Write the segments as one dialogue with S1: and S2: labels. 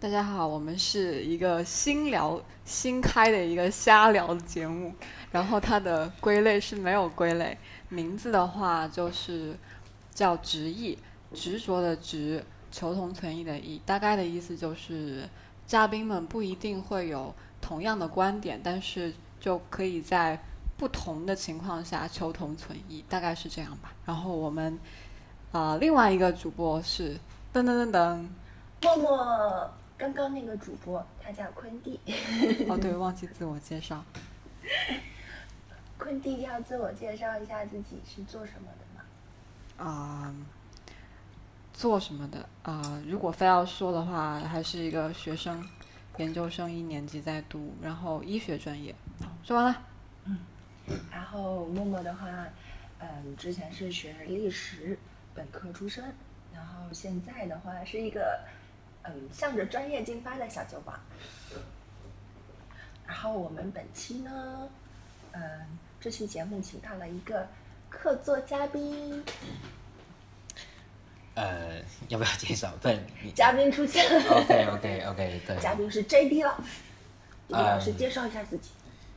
S1: 大家好，我们是一个新聊新开的一个瞎聊的节目，然后它的归类是没有归类，名字的话就是叫执意，执着的执，求同存异的异，大概的意思就是嘉宾们不一定会有同样的观点，但是就可以在不同的情况下求同存异，大概是这样吧。然后我们啊、另外一个主播是噔噔噔噔。
S2: 默默，刚刚那个主播他叫昆弟，
S1: 哦，对，忘记自我介绍。
S2: 昆弟要自我介绍一下自己是做什么的吗？
S1: 啊、做什么的啊、如果非要说的话，还是一个学生，研究生一年级在读，然后医学专业。说完了。
S2: 嗯然后默默的话，嗯，之前是学历史本科出身，然后现在的话是一个嗯向着专业进发的小酒馆。然后我们本期呢，嗯，这期节目请到了一个客座嘉宾，
S3: 呃，要不要介绍？对，
S2: 嘉宾出现了
S3: ，OK OK OK，对，
S2: 嘉宾是 JD 老师，JD 老师
S3: 嗯
S2: 介绍一下自己。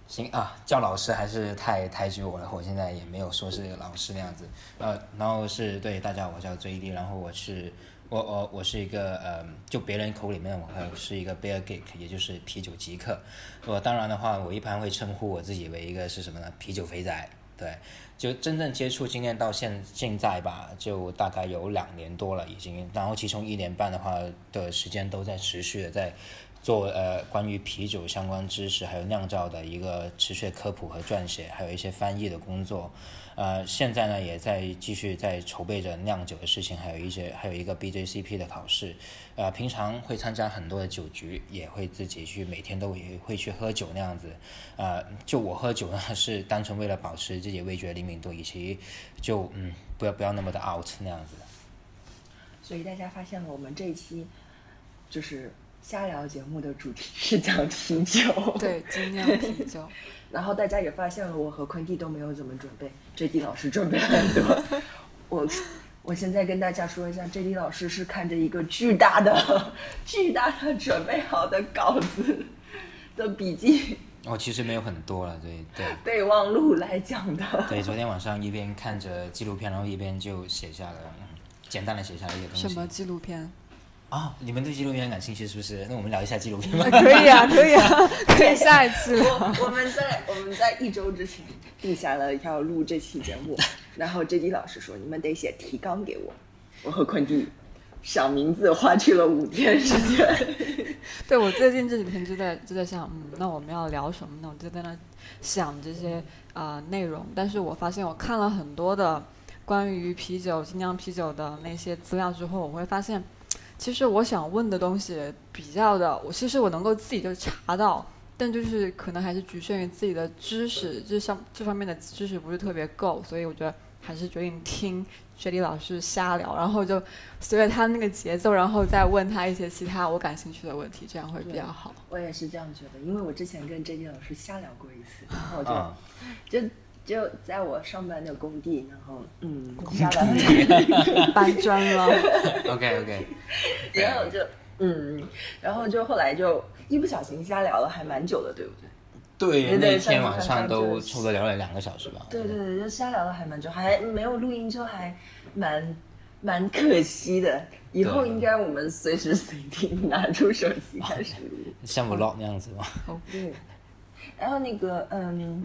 S3: 行啊，叫老师还是太抬举我了，我现在也没有说是老师那样子。呃，然后是对大家，我叫 JD，然后我是我我我是一个呃，就别人口里面我还是一个 beer geek，也就是啤酒极客。我当然的话，我一般会称呼我自己为一个是什么呢？啤酒肥仔。对，就真正接触经验到现现在吧，就大概有两年多了已经，然后其中一年半的话的时间都在持续的在做呃关于啤酒相关知识还有酿造的一个持续科普和撰写，还有一些翻译的工作。呃，现在呢也在继续在筹备着酿酒的事情，还有一些还有一个 BJCP 的考试。呃，平常会参加很多的酒局，也会自己去每天都会会去喝酒那样子。呃，就我喝酒呢是单纯为了保持自己味觉灵敏度，以及就嗯不要不要那么的 out 那样子。
S2: 所以大家发现了，我们这一期就是瞎聊节目的主题是讲啤酒。
S1: 对，精酿啤酒。
S2: 然后大家也发现了，我和昆弟都没有怎么准备，JD 老师准备了很多。我我现在跟大家说一下，JD 老师是看着一个巨大的、巨大的准备好的稿子的笔记
S3: 哦，其实没有很多了，对对
S2: 备忘录来讲的。
S3: 对。昨天晚上一边看着纪录片，然后一边就写下了，嗯简单的写下了一些东西。
S1: 什么纪录片？
S3: 啊、你们对纪录片感兴趣是不是？那我们聊一下纪录片吧。
S1: 可以啊，可以啊，可以下一次。
S2: 我我们在我们在一周之前定下了要录这期节目，然后 JD 老师说你们得写提纲给我，我和坤弟想名字花去了五天时间。
S1: 对我最近这几天就在就在想，嗯，那我们要聊什么呢？我就在那想这些啊、呃内容，但是我发现我看了很多的关于啤酒、精酿啤酒的那些资料之后，我会发现，其实我想问的东西比较的，我其实我能够自己就查到，但就是可能还是局限于自己的知识，这上这方面的知识不是特别够，所以我觉得还是决定听学李老师瞎聊，然后就随着他那个节奏，然后再问他一些其他我感兴趣的问题，这样会比较好。
S2: 我也是这样觉得，因为我之前跟 JD 老师瞎聊过一次，然后就、
S3: 啊
S2: 就就在我上班的工地，然后嗯瞎聊，
S1: 搬砖了，
S3: OK OK，
S2: 然后就嗯，然后就后来就一不小心瞎聊了，还蛮久的，对不对？
S3: 对，
S2: 对对
S3: 那天晚上都差不多聊了两个小时吧。
S2: 对对对，就瞎聊了还蛮久，还没有录音，就还蛮蛮可惜的。以后应该我们随时随地拿出手机开始录。
S3: 像 vlog 那样子吗？
S2: 对，然后那个嗯，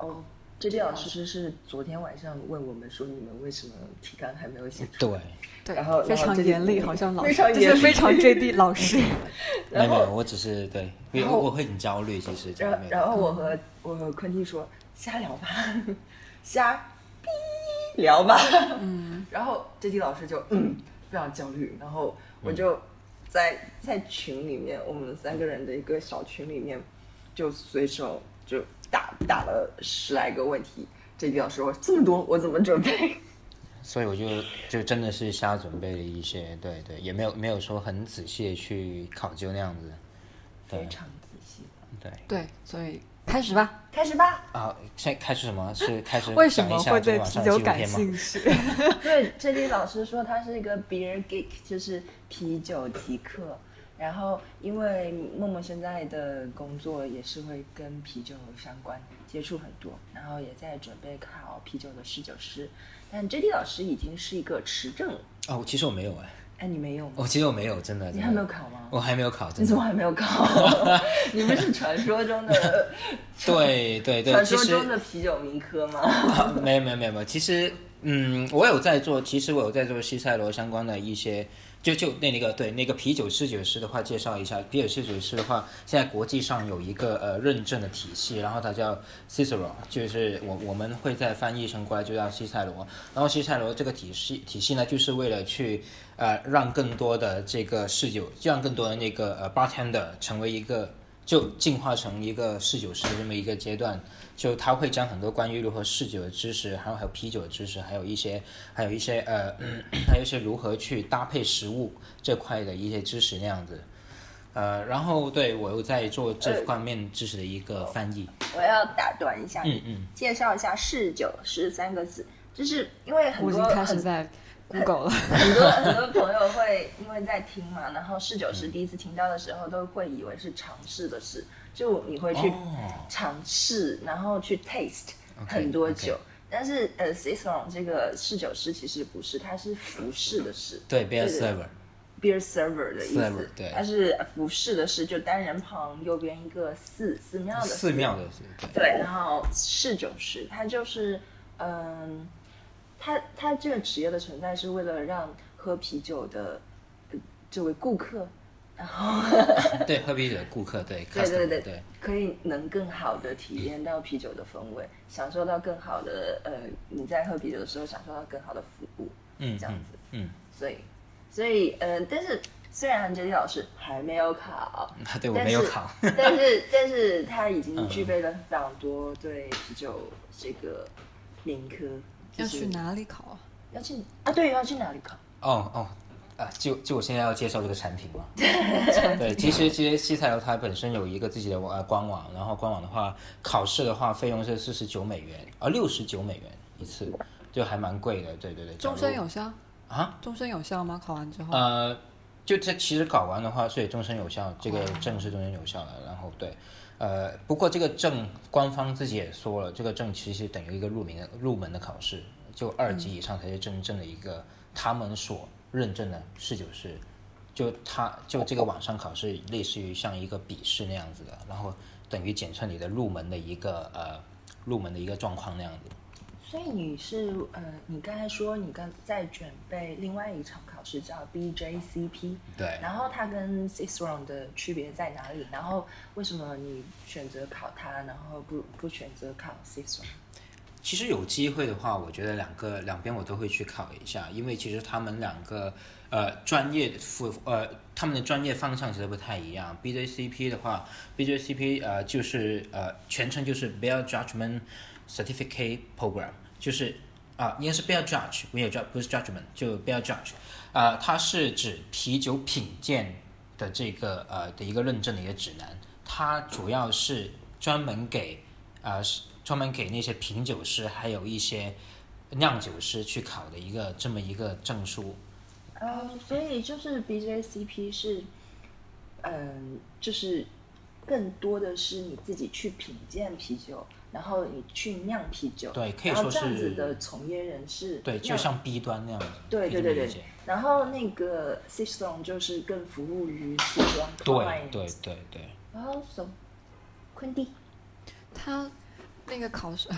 S2: 哦，这位老师是是昨天晚上问我们说，你们为什么提纲还没有写出来？
S3: 对，
S1: 对
S2: 然后，
S1: 非常严厉，好像老师，
S2: 非常
S1: 就
S2: 严厉
S1: 是非常 JD 老师。
S3: 没有没有，我只是对，我我会很焦虑，其实
S2: 然后。然后我和我和昆弟说瞎聊吧，瞎逼聊吧。嗯，然后 J D 老师就嗯非常焦虑，然后我就在在群里面，我们三个人的一个小群里面，就随手就打打了十来个问题。J D 老师说这么多，我怎么准备？
S3: 所以我就就真的是瞎准备了一些，对对，也没有没有说很仔细的去考究那样子。
S2: 非常仔细。
S3: 对，
S1: 对，所以开始吧。
S2: 开始吧。
S3: 啊，现在开始什么？是开始
S1: 为什
S3: 讲一下
S1: 么会对啤酒感？兴趣？
S2: 对这里老师说他是一个 beer geek，就是啤酒极客。然后，因为默默现在的工作也是会跟啤酒相关，接触很多，然后也在准备考啤酒的试酒师。但 J D 老师已经是一个持证，
S3: 哦，其实我没有哎，
S2: 哎，你没有吗？
S3: 我其实我没有，真的。
S2: 你
S3: 真的
S2: 还没有考吗？
S3: 我还没有考，
S2: 你
S3: 真的。
S2: 怎么还没有考？你们是传说中的
S3: 对对对，
S2: 传说中的啤酒名科吗？
S3: 啊没有没有没有没有，其实嗯，我有在做，其实我有在做西塞罗相关的一些，就就那那个对那个啤酒侍酒师的话，介绍一下，啤酒侍酒师的话，现在国际上有一个呃认证的体系，然后它叫 Cicero，就是我我们会再翻译成过来就叫西塞罗，然后西塞罗这个体系体系呢，就是为了去呃让更多的这个侍酒，让更多的那个呃 bartender 成为一个。就进化成一个侍酒师这么一个阶段，就他会讲很多关于如何试酒的知识，还有还有啤酒的知识，还有一些还有一些呃，还有一些如何去搭配食物这块的一些知识那样子。呃，然后对我又在做这方面知识的一个翻译。
S2: 我要打断一下，
S3: 嗯嗯，
S2: 介绍一下“试酒师”三个字，就是因为很
S1: 我已经开
S2: 多很
S1: 始在 Google 了。
S2: 很多 很多朋友会因为在听嘛，然后试酒师第一次听到的时候，都会以为是尝试的事，就你会去
S3: 哦。
S2: 尝试，然后去 taste 很多酒。但是呃 c i c e r o n 这个侍酒师其实不是，他是服侍的侍。
S3: 对，beer
S2: server，，beer
S3: server
S2: 的意
S3: Server，
S2: 思，
S3: 对。
S2: 它是服侍的侍，就单人旁右边一个寺，寺庙的
S3: 寺。庙的寺对。
S2: 对，然后侍酒师，他就是，嗯，他他这个职业的存在是为了让喝啤酒的呃这位顾客，然后
S3: 对，喝啤酒的顾客，对，
S2: 对对对
S3: 对，
S2: 可以能更好的体验到啤酒的风味，享受到更好的呃你在喝啤酒的时候享受到更好的服务，
S3: 嗯
S2: 这样子，
S3: 嗯
S2: 所以所以呃，但是虽然杰里老师还没有考，
S3: 啊，对我
S2: 但是
S3: 没有考，
S2: 但是但是他已经具备了非常多对啤酒这个民科，就是
S1: 要去哪里考啊？
S2: 要去啊？对，要去哪里考？
S3: 哦哦，啊，就就我现在要介绍这个产品嘛。对，其实其实西塞罗它本身有一个自己的呃官网，然后官网的话，考试的话费用是四十九美元，啊六十九美元一次，就还蛮贵的。对对对，
S1: 终身有效？
S3: 啊？
S1: 终身有效吗？考完之后？
S3: 呃，就这其实考完的话，所以终身有效，这个证是终身有效的。然后对，呃，不过这个证官方自己也说了，这个证其实等于一个入门的入门的考试，就二级以上才是真正的一个他们所认证的试酒师。就他就这个网上考试，类似于像一个笔试那样子的，然后等于检测你的入门的一个呃入门的一个状况那样子。
S2: 所以你是呃，你刚才说你刚在准备另外一场考试叫 BJCP，
S3: 对，
S2: 然后它跟 Six Round 的区别在哪里？然后为什么你选择考它，然后不不选择考 Cicerone？
S3: 其实有机会的话，我觉得两个两边我都会去考一下，因为其实他们两个呃专业副呃他们的专业方向其实不太一样。BJCP 的话，BJCP 呃就是呃全称就是 Beer Judgment Certificate Program，就是啊、应该是 Beer Judge，没有 judge 不是 Judgment，就 Beer Judge，啊、它是指啤酒品鉴的这个呃的一个认证的一个指南，它主要是专门给呃是专门给那些品酒师还有一些酿酒师去考的一个这么一个证书。
S2: 呃，所以就是 BJCP 是，嗯、就是更多的是你自己去品鉴啤酒，然后你去酿啤酒，
S3: 对可以说
S2: 是这样子
S3: 是
S2: 的从业人士，
S3: 对，就像 B 端那样子。
S2: 对对对对然后那个 Cicerone 就是更服务于 c e n
S3: 对对对对。
S2: 然后 so 昆蒂
S1: 他那个考试，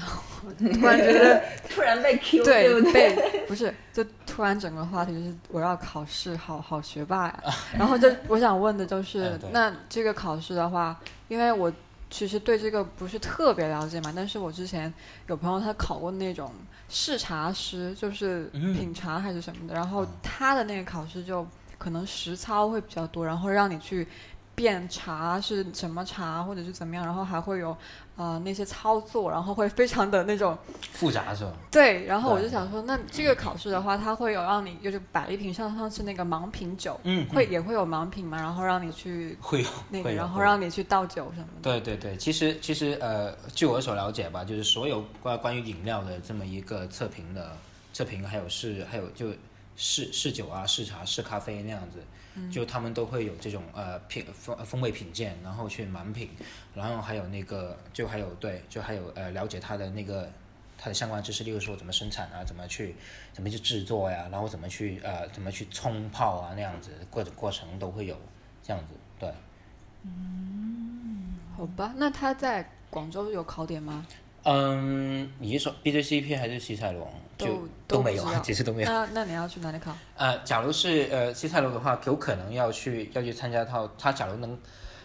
S1: 我突然觉得
S2: 突然被 Q，对不对？
S1: 被不是，就突然整个话题就是我要考试，好好学霸呀。然后就我想问的就是
S3: 嗯，
S1: 那这个考试的话，因为我其实对这个不是特别了解嘛，但是我之前有朋友他考过那种试茶师，就是
S3: 嗯
S1: 品茶还是什么的，然后他的那个考试就可能实操会比较多，然后让你去辨茶是什么茶，或者是怎么样，然后还会有呃那些操作，然后会非常的那种
S3: 复杂是吧？
S1: 对。然后我就想说，那这个考试的话，它会有让你就是摆一瓶像像是那个盲品酒，
S3: 嗯，
S1: 会也会有盲品嘛，然后让你去
S3: 会有
S1: 那个，
S3: 会
S1: 然后让你去倒酒什么的。
S3: 对对对，其实其实呃，据我所了解吧，就是所有关关于饮料的这么一个测评的测评，还有试还有就试试酒啊、试茶、试咖啡那样子，就他们都会有这种呃品风风味品鉴，然后去盲品，然后还有那个就还有对，就还有呃了解它的那个它的相关知识，例如说怎么生产啊，怎么去怎么去制作呀，然后怎么去呃怎么去冲泡啊那样子，各种过程都会有这样子，对。
S1: 嗯好吧，那他在广州有考点吗？
S3: 嗯，你是说 BJCP 还是西塞罗？就
S1: 都
S3: 没有啊，
S1: 不知道
S3: 其实都没有。
S1: 那那你要去哪里考？
S3: 呃，假如是呃西塞罗的话，有可能要去要去参加到他假如能，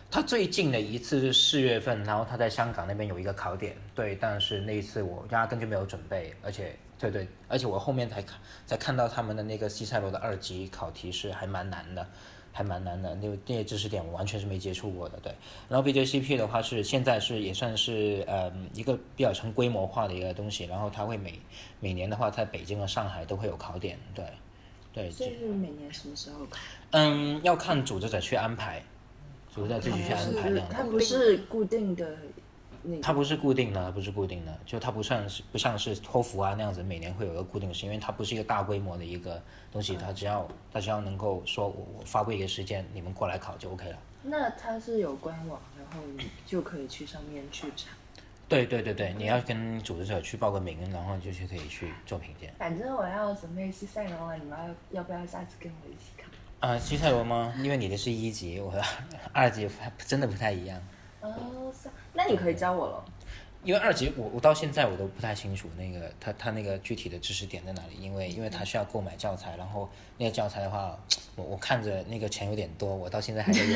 S3: 他最近的一次是四月份，然后他在香港那边有一个考点，对，但是那一次我压根就没有准备，而且对对，而且我后面才看才看到他们的那个西塞罗的二级考题是还蛮难的。还蛮难的，那个那些知识点我完全是没接触过的，对。然后 BJCP 的话是现在是也算是呃一个比较成规模化的一个东西，然后它会每每年的话在北京和上海都会有考点，对，对。
S2: 就是每年什么时候考？
S3: 嗯，要看组织者去安排，组织者自己去安排的。
S2: 它不是固定的那个。
S3: 它不是固定的，不是固定的，就它不像是不像是托福啊那样子，每年会有一个固定的时间，因为它不是一个大规模的一个东西，它只要它只要能够说我我发布一个时间，你们过来考就 OK 了。
S2: 那它是有官网，然后你就可以去上面去查。
S3: 对对对对，你要跟组织者去报个名，然后就去可以去做评鉴。
S2: 反正我要准备西塞罗了，你们要要不要下次跟我一起考？
S3: 啊、西赛罗吗？因为你的是一级，我的 二级还真的不太一样。
S2: 哦，那你可以教我了。
S3: 因为二级我我到现在我都不太清楚那个他他那个具体的知识点在哪里，因为因为他需要购买教材，然后那个教材的话，我我看着那个钱有点多，我到现在还在犹豫。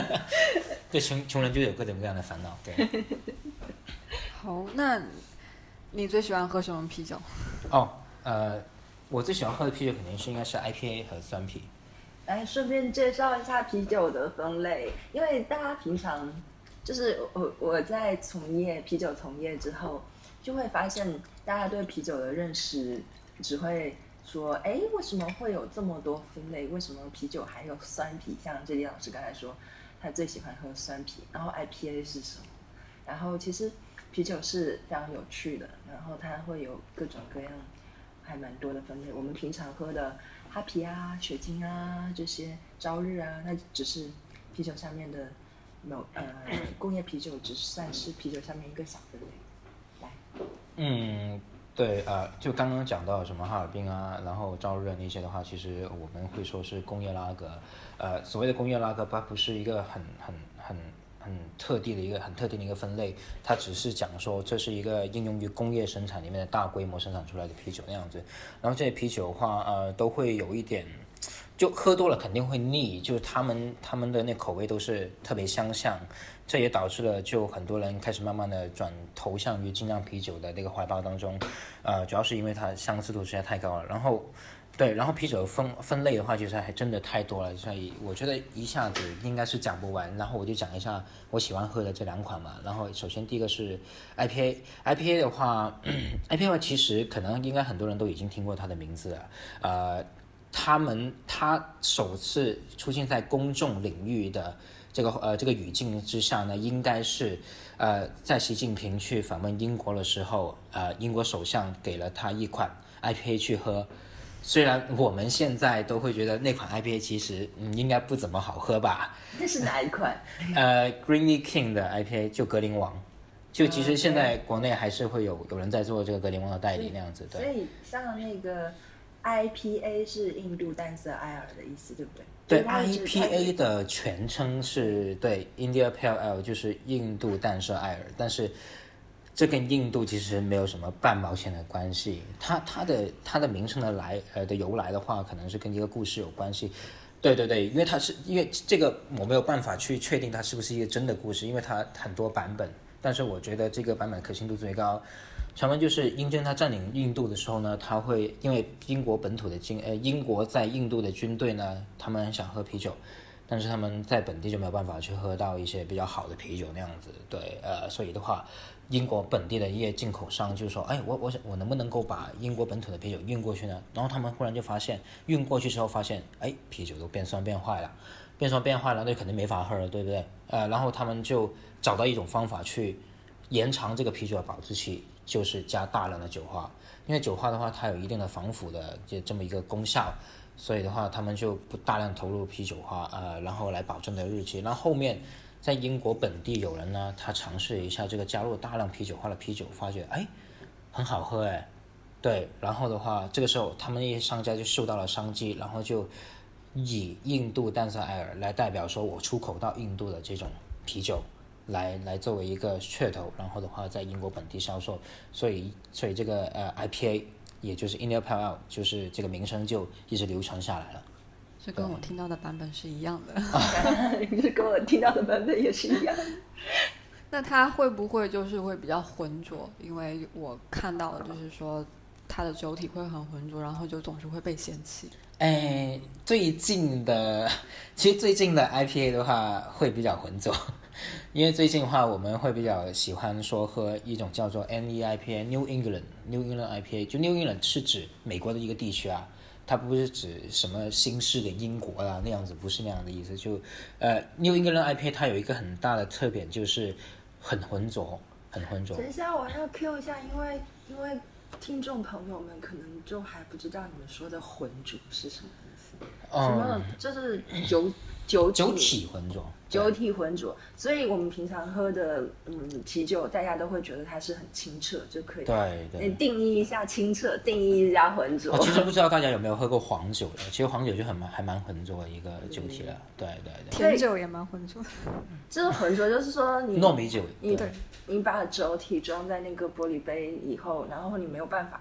S3: 对穷穷人就有各种各样的烦恼，对。
S1: 好，那你最喜欢喝什么啤酒？
S3: 哦，呃，我最喜欢喝的啤酒肯定是应该是 IPA 和酸啤。
S2: 来，顺便介绍一下啤酒的分类，因为大家平常就是我我在从业啤酒从业之后，就会发现大家对啤酒的认识只会说，哎，为什么会有这么多分类？为什么啤酒还有酸啤？像这里老师刚才说，他最喜欢喝酸啤，然后 IPA 是什么？然后其实啤酒是非常有趣的，然后它会有各种各样，还蛮多的分类。我们平常喝的哈啤啊、雪晶啊这些朝日啊，那只是啤酒下面的某呃工业啤酒，只算是啤酒下面一个小分类。来，
S3: 嗯，对，呃，就刚刚讲到什么哈尔滨啊，然后朝日那些的话，其实我们会说是工业拉格。呃，所谓的工业拉格，它不是一个很很很很特定的一个很特定的一个分类，它只是讲说这是一个应用于工业生产里面的大规模生产出来的啤酒那样子。然后这些啤酒的话，呃，都会有一点。就喝多了肯定会腻，就是他们他们的那口味都是特别相像，这也导致了就很多人开始慢慢的转投向于精酿啤酒的那个怀抱当中，呃，主要是因为它相似度实在太高了。然后，对，然后啤酒分分类的话，其实还真的太多了，所以我觉得一下子应该是讲不完。然后我就讲一下我喜欢喝的这两款嘛。然后首先第一个是 IPA，IPA 的话，IPA 的话其实可能应该很多人都已经听过它的名字了，呃。他们他首次出现在公众领域的这个呃这个语境之下呢，应该是呃在习近平去访问英国的时候，呃英国首相给了他一款 IPA 去喝。虽然我们现在都会觉得那款 IPA 其实嗯应该不怎么好喝吧，
S2: 那是哪一款？
S3: 呃 Greeny King 的 IPA 就格林王，就其实现在国内还是会有有人在做这个格林王的代理那样子，对。
S2: 所以像那个 IPA 是印度淡色艾尔的意思，对不对？
S3: 对，IPA 的全称是对 India Pale Ale，就是印度淡色艾尔，但是这跟印度其实没有什么半毛钱的关系。它它的它的名称的来呃的由来的话，可能是跟一个故事有关系。对对对，因为它是因为这个我没有办法去确定它是不是一个真的故事，因为它很多版本，但是我觉得这个版本可信度最高。传闻就是英军他占领印度的时候呢，他会因为英国本土的军呃英国在印度的军队呢，他们很想喝啤酒，但是他们在本地就没有办法去喝到一些比较好的啤酒那样子。对，呃，所以的话，英国本地的一些进口商就说，哎，我我想我能不能够把英国本土的啤酒运过去呢？然后他们忽然就发现，运过去之后发现，哎，啤酒都变酸变坏了，变酸变坏了，那就肯定没法喝了，对不对？呃，然后他们就找到一种方法去延长这个啤酒的保质期，就是加大量的酒花。因为酒花的话，它有一定的防腐的这这么一个功效，所以的话，他们就不大量投入啤酒花，呃，然后来保证的日期。那后面在英国本地有人呢，他尝试一下这个加入大量啤酒花的啤酒，发觉哎很好喝哎，对，然后的话，这个时候他们一些商家就嗅到了商机，然后就以印度淡色艾尔来代表说我出口到印度的这种啤酒。来来作为一个噱头，然后的话在英国本地销售，所以所以这个呃 IPA 也就是 India Pale Ale 就是这个名声就一直流传下来了。
S1: 这跟我听到的版本是一样的，
S2: 是跟我听到的版本也是一样。
S1: 那它会不会就是会比较浑浊？因为我看到的就是说它的酒体会很浑浊，然后就总是会被嫌弃。
S3: 哎，最近的 其实最近的 IPA 的话会比较浑浊。因为最近的话，我们会比较喜欢说喝一种叫做 NEIPA（New England New England IPA），就 New England 是指美国的一个地区啊，它不是指什么新式的英国啊那样子，不是那样的意思。就呃，New England IPA 它有一个很大的特点，就是很浑浊，很浑浊。
S2: 等一下，我要 Q 一下，因为因为听众朋友们可能就还不知道你们说的浑浊是什么意思，什么就是酒酒
S3: 酒体浑浊。
S2: 酒体浑浊，所以我们平常喝的嗯啤酒，大家都会觉得它是很清澈就可以。
S3: 对对。
S2: 你定义一下清澈，定义一下浑浊。
S3: 其实不 知道大家有没有喝过黄酒的，其实黄酒就很蛮还蛮浑浊的一个酒体了。对对对。
S1: 甜酒也蛮浑浊。
S2: 就是浑浊，就是说你
S3: 糯米酒，
S2: 你你把酒体装在那个玻璃杯以后，然后你没有办法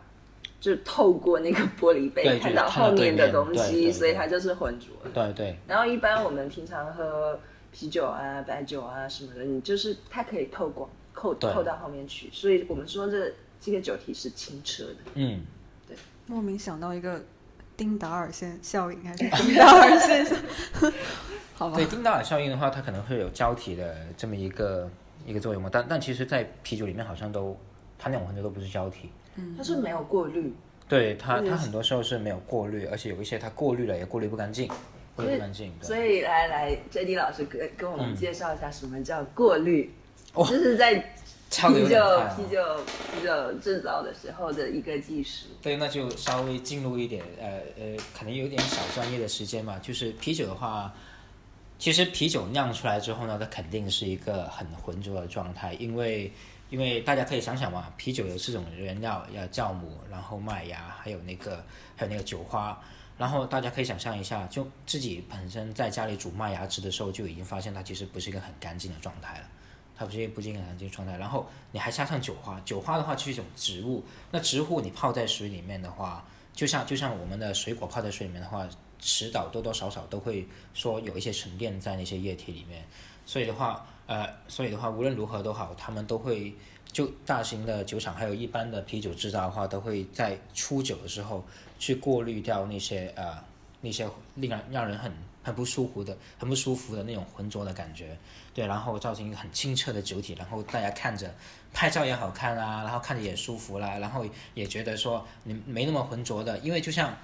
S2: 就透过那个玻璃杯看到后面的东西，所以它就是浑浊。
S3: 对对。
S2: 然后一般我们平常喝。啤酒啊，白酒啊什么的，你就是它可以透光，透透到后面去，所以我们说这这个酒体是清澈的。
S3: 嗯，
S2: 对。
S1: 莫名想到一个丁达尔线效应，还是丁达尔现象？好吧。
S3: 对丁达尔效应的话，它可能会有胶体的这么一个一个作用嘛，但但其实，在啤酒里面好像都，它那种很多都不是胶体，
S2: 嗯，它是没有过滤。
S3: 对它，它很多时候是没有过滤，而且有一些它过滤了也过滤不干净。
S2: 所以来来，J D 老师跟跟我们介绍一下什么叫过滤，这是在啤酒啤酒啤酒制造的时候的一个技术。
S3: 对，那就稍微进入一点呃呃，可能有点小专业的时间嘛。就是啤酒的话，其实啤酒酿出来之后呢，它肯定是一个很浑浊的状态，因为因为大家可以想想嘛，啤酒有四种原料，要酵母，然后麦芽，还有那个还有那个酒花。然后大家可以想象一下，就自己本身在家里煮麦芽汁的时候，就已经发现它其实不是一个很干净的状态了，它不是一个不净很干净的状态。然后你还加上酒花，酒花的话是一种植物，那植物你泡在水里面的话，就像就像我们的水果泡在水里面的话，迟早多多少少都会说有一些沉淀在那些液体里面。所以的话，呃，所以的话无论如何都好，他们都会就大型的酒厂还有一般的啤酒制造的话，都会在出酒的时候。去过滤掉那些呃那些令让让人很很不舒服的很不舒服的那种浑浊的感觉，对，然后造成一个很清澈的酒体，然后大家看着拍照也好看啦，然后看着也舒服啦，然后也觉得说你没那么浑浊的，因为就像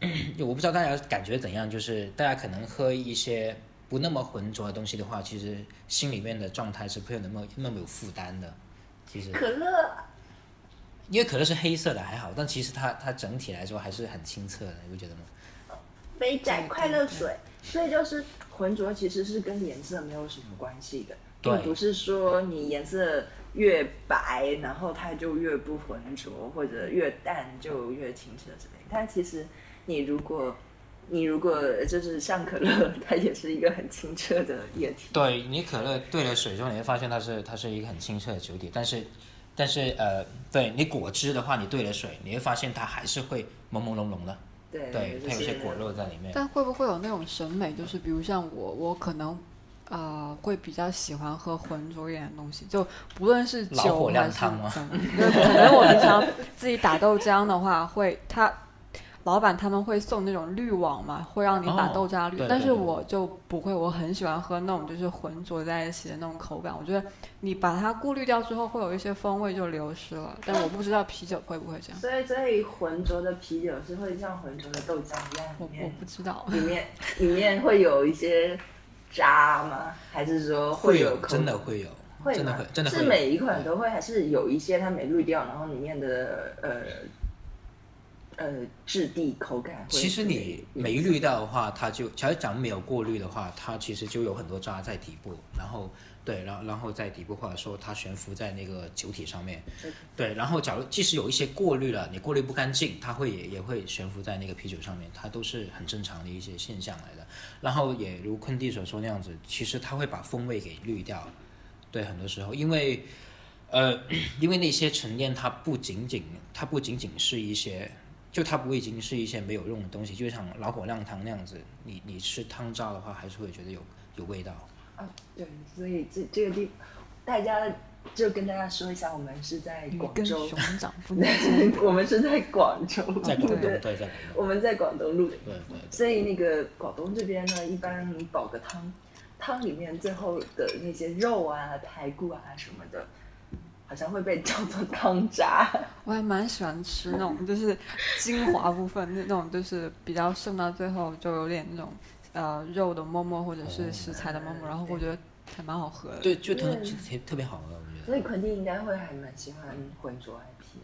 S3: 我不知道大家感觉怎样，就是大家可能喝一些不那么浑浊的东西的话，其实心里面的状态是不会那么那么有负担的，其实
S2: 可乐。
S3: 因为可乐是黑色的还好，但其实它它整体来说还是很清澈的，你不觉得吗？
S2: 杯仔快乐水，所以就是浑浊其实是跟颜色没有什么关系的，并不是说你颜色越白，然后它就越不浑浊，或者越淡就越清澈之类。但其实你如果你如果就是像可乐，它也是一个很清澈的液体。
S3: 对你可乐兑了水之后，你会发现它是它是一个很清澈的酒体，但是。但是呃，对你果汁的话，你兑了水，你会发现它还是会朦朦胧胧的。
S2: 对，
S3: 对，它有些果肉在里面。
S1: 但会不会有那种审美，就是比如像我，我可能呃会比较喜欢喝浑浊一点的东西，就不论是酒还是
S3: 汤吗？
S1: 可能我平常自己打豆浆的话，会它老板他们会送那种滤网嘛，会让你把
S3: 哦
S1: 豆渣滤，
S3: 对
S1: 但是我就不会，我很喜欢喝那种就是浑浊在一起的那种口感。我觉得你把它过滤掉之后，会有一些风味就流失了。但我不知道啤酒会不会这样，
S2: 所以所以浑浊的啤酒是会像浑浊的豆浆一样，
S1: 我我不知道。
S2: 里面里面会有一些渣吗？还是说
S3: 会
S2: 有口
S3: 真的会有，
S2: 会吗
S3: 真的会，真的会
S2: 是每一款都会，还是有一些它没滤掉，然后里面的呃呃质地口感？
S3: 其实你没滤掉的话，它就假如讲没有过滤的话，它其实就有很多渣在底部，然后对，然后然后在底部或者说它悬浮在那个酒体上面，对，然后假如即使有一些过滤了，你过滤不干净，它会也也会悬浮在那个啤酒上面，它都是很正常的一些现象来的。然后也如坤弟所说那样子，其实它会把风味给滤掉，对，很多时候因为。呃，因为那些沉淀，它不仅仅，它不仅仅是一些就它不会已经是一些没有用的东西，就像老火靓汤那样子，你你吃汤渣的话，还是会觉得有有味道。
S2: 啊，对，所以这这个地，大家就跟大家说一下，我们是在广州，
S1: 熊掌 不
S2: 我们是在广州，
S3: 在广东，
S2: 对
S3: 对，在广东，
S2: 我们在广东录的，
S3: 对对
S2: 所以那个广东这边呢，一般你煲个汤，汤里面最后的那些肉啊、排骨啊什么的，好像会被叫做汤渣。
S1: 我还蛮喜欢吃那种就是精华部分，那那种就是比较剩到最后就有点那种呃肉的沫沫或者是食材的沫沫，然后我觉得还蛮好喝的。
S3: 对，就特
S2: 对
S3: 特特别好喝，我觉得
S2: 所以
S3: 得。
S2: 肯定应该会还蛮喜欢浑浊 IPA，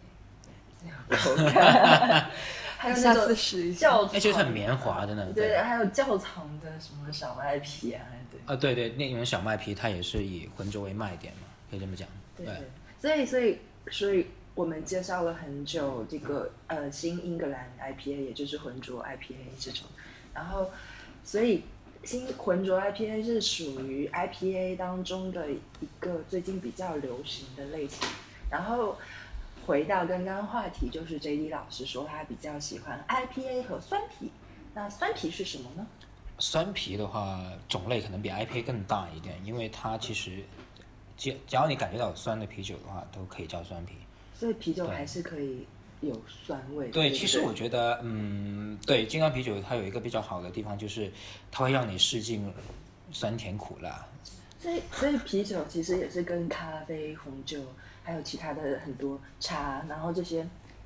S2: 这样口感，还有那
S1: 下次
S2: 种
S1: 试一下。
S2: 窖
S3: 那就是很
S2: 藏，
S3: 绵滑，真的。
S2: 对，还有窖藏的什么小麦皮啊，对。
S3: 啊，对对，那种小麦皮它也是以浑浊为卖点嘛，可以这么讲。
S2: 对对，所以所以所以我们介绍了很久这个呃新英格兰 IPA，也就是浑浊 IPA 这种，然后所以新浑浊 IPA 是属于 IPA 当中的一个最近比较流行的类型。然后回到刚刚话题，就是 JD 老师说他比较喜欢 IPA 和酸啤，那酸啤是什么呢？
S3: 酸啤的话，种类可能比 IPA 更大一点，因为它其实只只要你感觉到有酸的啤酒的话，都可以叫酸啤。
S2: 所以啤酒还是可以有酸味的。
S3: 对，
S2: 不
S3: 其实我觉得，嗯，对，金刚啤酒它有一个比较好的地方，就是它会让你试尽酸甜苦辣。
S2: 所以，所以啤酒其实也是跟咖啡、红酒，还有其他的很多茶，然后这些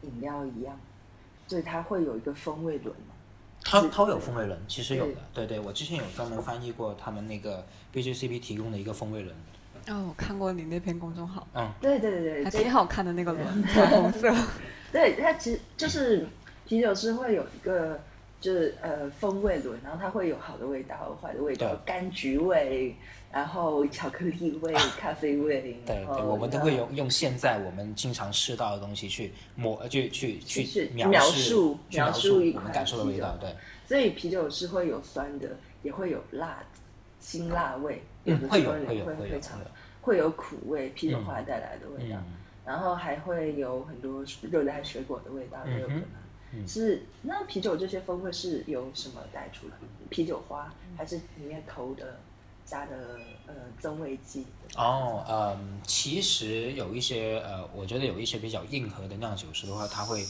S2: 饮料一样，所以它会有一个风味轮嘛。
S3: 它它会有风味轮，其实有的，对对，我之前有专门翻译过他们那个 BJCP 提供的一个风味轮，
S1: 哦，我看过你那篇公众号，
S3: 嗯，
S2: 对对对对，
S1: 还挺好看的那个轮，彩虹色。
S2: 对它其实就是啤酒是会有一个就是呃风味轮，然后它会有好的味道、坏的味道，柑橘味，然后巧克力味、咖啡味，
S3: 对对，我们都会用用现在我们经常吃到的东西去抹，去去
S2: 去
S3: 去
S2: 描
S3: 描
S2: 述
S3: 描
S2: 描述一款
S3: 我们感受的味道，对，
S2: 所以啤酒是会有酸的，也会有辣的，辛辣味，有的时候也
S3: 会有会有
S2: 会非常
S3: 会有，
S2: 会有苦味，啤酒花带来的味道，
S3: 嗯，
S2: 然后还会有很多热带水果的味道，也有可能。
S3: 嗯
S2: 是那啤酒这些风味是由什么带出来？啤酒花还是里面投的加的呃增味剂？
S3: 哦，嗯，其实有一些呃，我觉得有一些比较硬核的酿酒师的话，他会，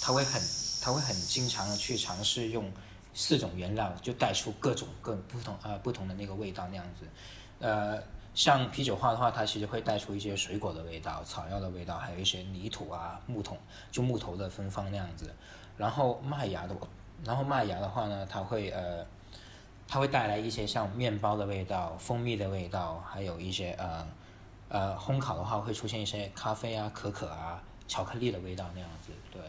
S3: 他会很，他会很经常的去尝试用四种原料，就带出各种各不同呃不同的那个味道那样子。呃，像啤酒花的话，它其实会带出一些水果的味道、草药的味道，还有一些泥土啊、木桶，就木头的芬芳那样子。然后麦芽的，然后麦芽的话呢，它会呃。它会带来一些像面包的味道、蜂蜜的味道，还有一些呃呃烘烤的话会出现一些咖啡啊、可可啊、巧克力的味道那样子。对，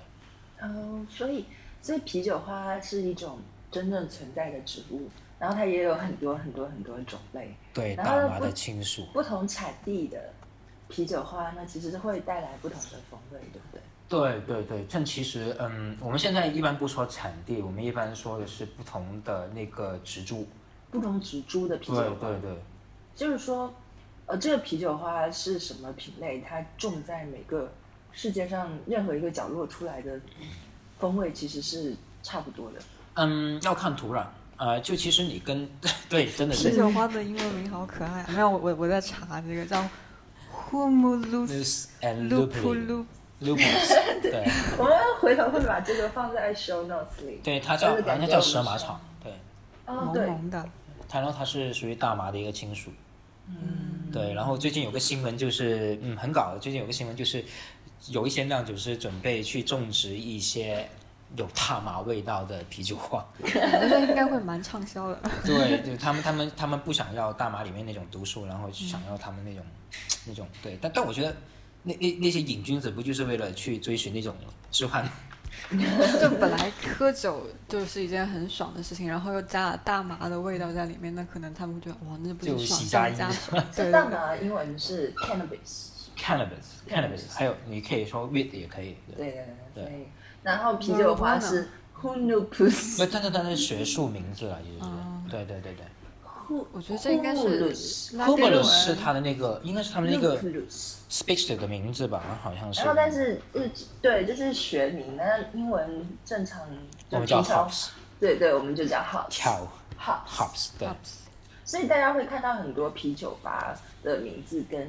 S2: 哦，所以所以啤酒花是一种真正存在的植物，然后它也有很多很多很多种类，
S3: 对，
S2: 然后
S3: 大麻的亲属。
S2: 不同产地的啤酒花那，其实是会带来不同的风味，对不对？
S3: 对对对，但其实嗯，我们现在一般不说产地，我们一般说的是不同的那个植株。
S2: 不同植株的啤酒花，
S3: 对对，
S2: 就是说，呃，这个啤酒花是什么品类？它种在每个世界上任何一个角落出来的风味其实是差不多的。
S3: 嗯，要看土壤。呃，就其实你跟对，真的
S1: 啤
S3: 是
S1: 酒花的英文名好可爱啊！没有，我我在查这个叫 Humulus
S3: Lupus and
S1: lupulus
S3: lupulus，对
S2: 我们回头会把这个放在 show notes 里。
S3: 对，它叫
S2: 就是感
S3: 好像叫蛇麻草，对，
S2: 哦，
S1: 萌
S2: 对，
S1: 萌的，
S3: 它然后它是属于大麻的一个亲属。嗯，对，然后最近有个新闻就是，嗯，很搞的。最近有个新闻就是，有一些酿酒师准备去种植一些有大麻味道的啤酒花。
S1: 我觉得应该会蛮畅销的。
S3: 对，对他们他们他们不想要大麻里面那种毒素，然后想要他们那种、那种对，但但我觉得那那那些瘾君子不就是为了去追寻那种置换？
S1: 就 本来喝酒就是一件很爽的事情，然后又加了大麻的味道在里面，那可能他们觉得哇，那不
S3: 就是
S1: 爽
S3: 喜加
S1: 上加
S2: 大麻英文是 cannabis。
S3: cannabis cannabis，还有你可以说 weed 也可以。对
S2: 对对然后啤酒花是 hunupus。
S3: 那但是但是学术名字了，其实是。
S1: 哦
S3: 对对对对。
S1: 我觉得这应该是
S2: Humulus
S3: 是他的那个，应该是他们那个 speech 的名字吧，好像是。
S2: 然后但是日对，就是学名，那英文正常就
S3: 我们叫 hops
S2: 对对，我们就叫 hops
S3: 跳
S2: hops。
S3: hops 对。
S2: 所以大家会看到很多啤酒吧的名字跟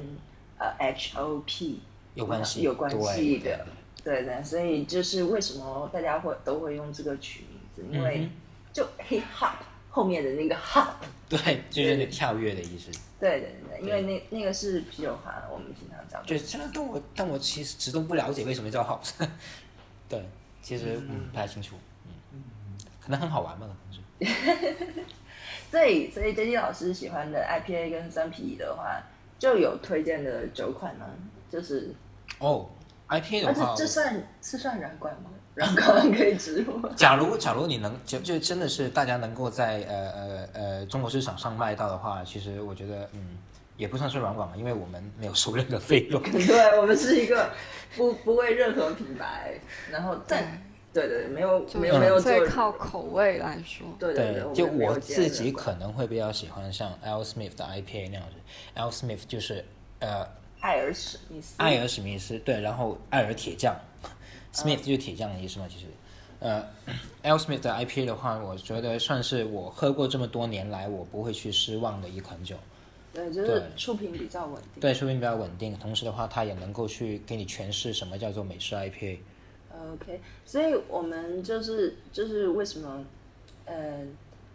S2: 呃 H O P
S3: 有关系，
S2: 有关系
S3: 对
S2: 的，对的，所以就是为什么大家会都会用这个取名字，因为
S3: 嗯
S2: 就 hip hop 后面的那个 hop，
S3: 对对，就是那跳跃的意思。
S2: 对对对，因为那那个是啤酒花，我们平常叫
S3: 就真的，但我但我其实始终不了解为什么叫 hops。对，其实嗯。不太清楚，嗯，可能很好玩吧，可能是。
S2: 所以所以 J D 老师喜欢的 IPA 跟三啤的话，就有推荐的酒款呢，就是
S3: 哦，IPA
S2: 而
S3: 的话，
S2: 且这算是算软管吗？软管可以植入吗？
S3: 假如假如你能就就真的是大家能够在呃呃呃中国市场上卖到的话，其实我觉得嗯也不算是软管嘛，因为我们没有收任何费用。
S2: 对我们是一个不不为任何品牌，然后但对对对，没有
S1: 就
S2: 没有没有做
S1: 最靠口味来说，
S2: 对对对，
S3: 就我自己可能会比较喜欢像 L Smith 的 IPA 那样子，L Smith 就是呃
S2: 艾尔史密斯，
S3: 艾尔史密斯对，然后艾尔铁匠，Smith 就是铁匠的意思嘛，其实。呃，L Smith 的 IPA 的话，我觉得算是我喝过这么多年来我不会去失望的一款酒。
S2: 对，就是
S3: 对
S2: 出品比较稳定。
S3: 对，出品比较稳定，同时的话，它也能够去给你诠释什么叫做美式 IPA。
S2: OK，所以我们就是就是为什么，呃，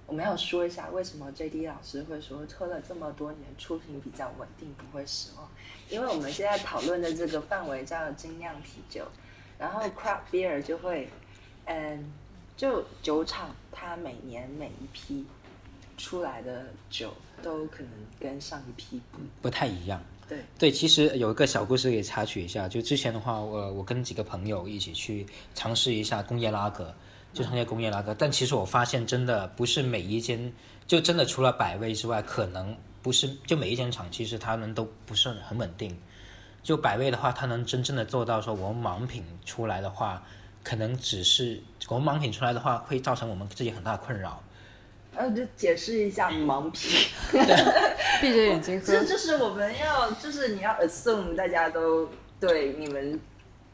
S2: 我们要说一下为什么 JD 老师会说喝了这么多年出品比较稳定，不会失望，因为我们现在讨论的这个范围叫精酿啤酒，然后 craft beer 就会，嗯，就酒厂它每年每一批出来的酒都可能跟上一批不
S3: 不太一样。
S2: 对，
S3: 对，其实有一个小故事给插曲一下，就之前的话，我我跟几个朋友一起去尝试一下工业拉格，就尝试工业拉格，但其实我发现真的不是每一间，就真的除了百威之外，可能不是就每一间厂，其实他们都不是很稳定。就百威的话，它能真正的做到说我们盲品出来的话，可能只是我们盲品出来的话，会造成我们自己很大的困扰。
S2: 呃就解释一下盲品。
S1: 闭着眼睛喝
S2: 这。就是我们要，就是你要 assume 大家都对你们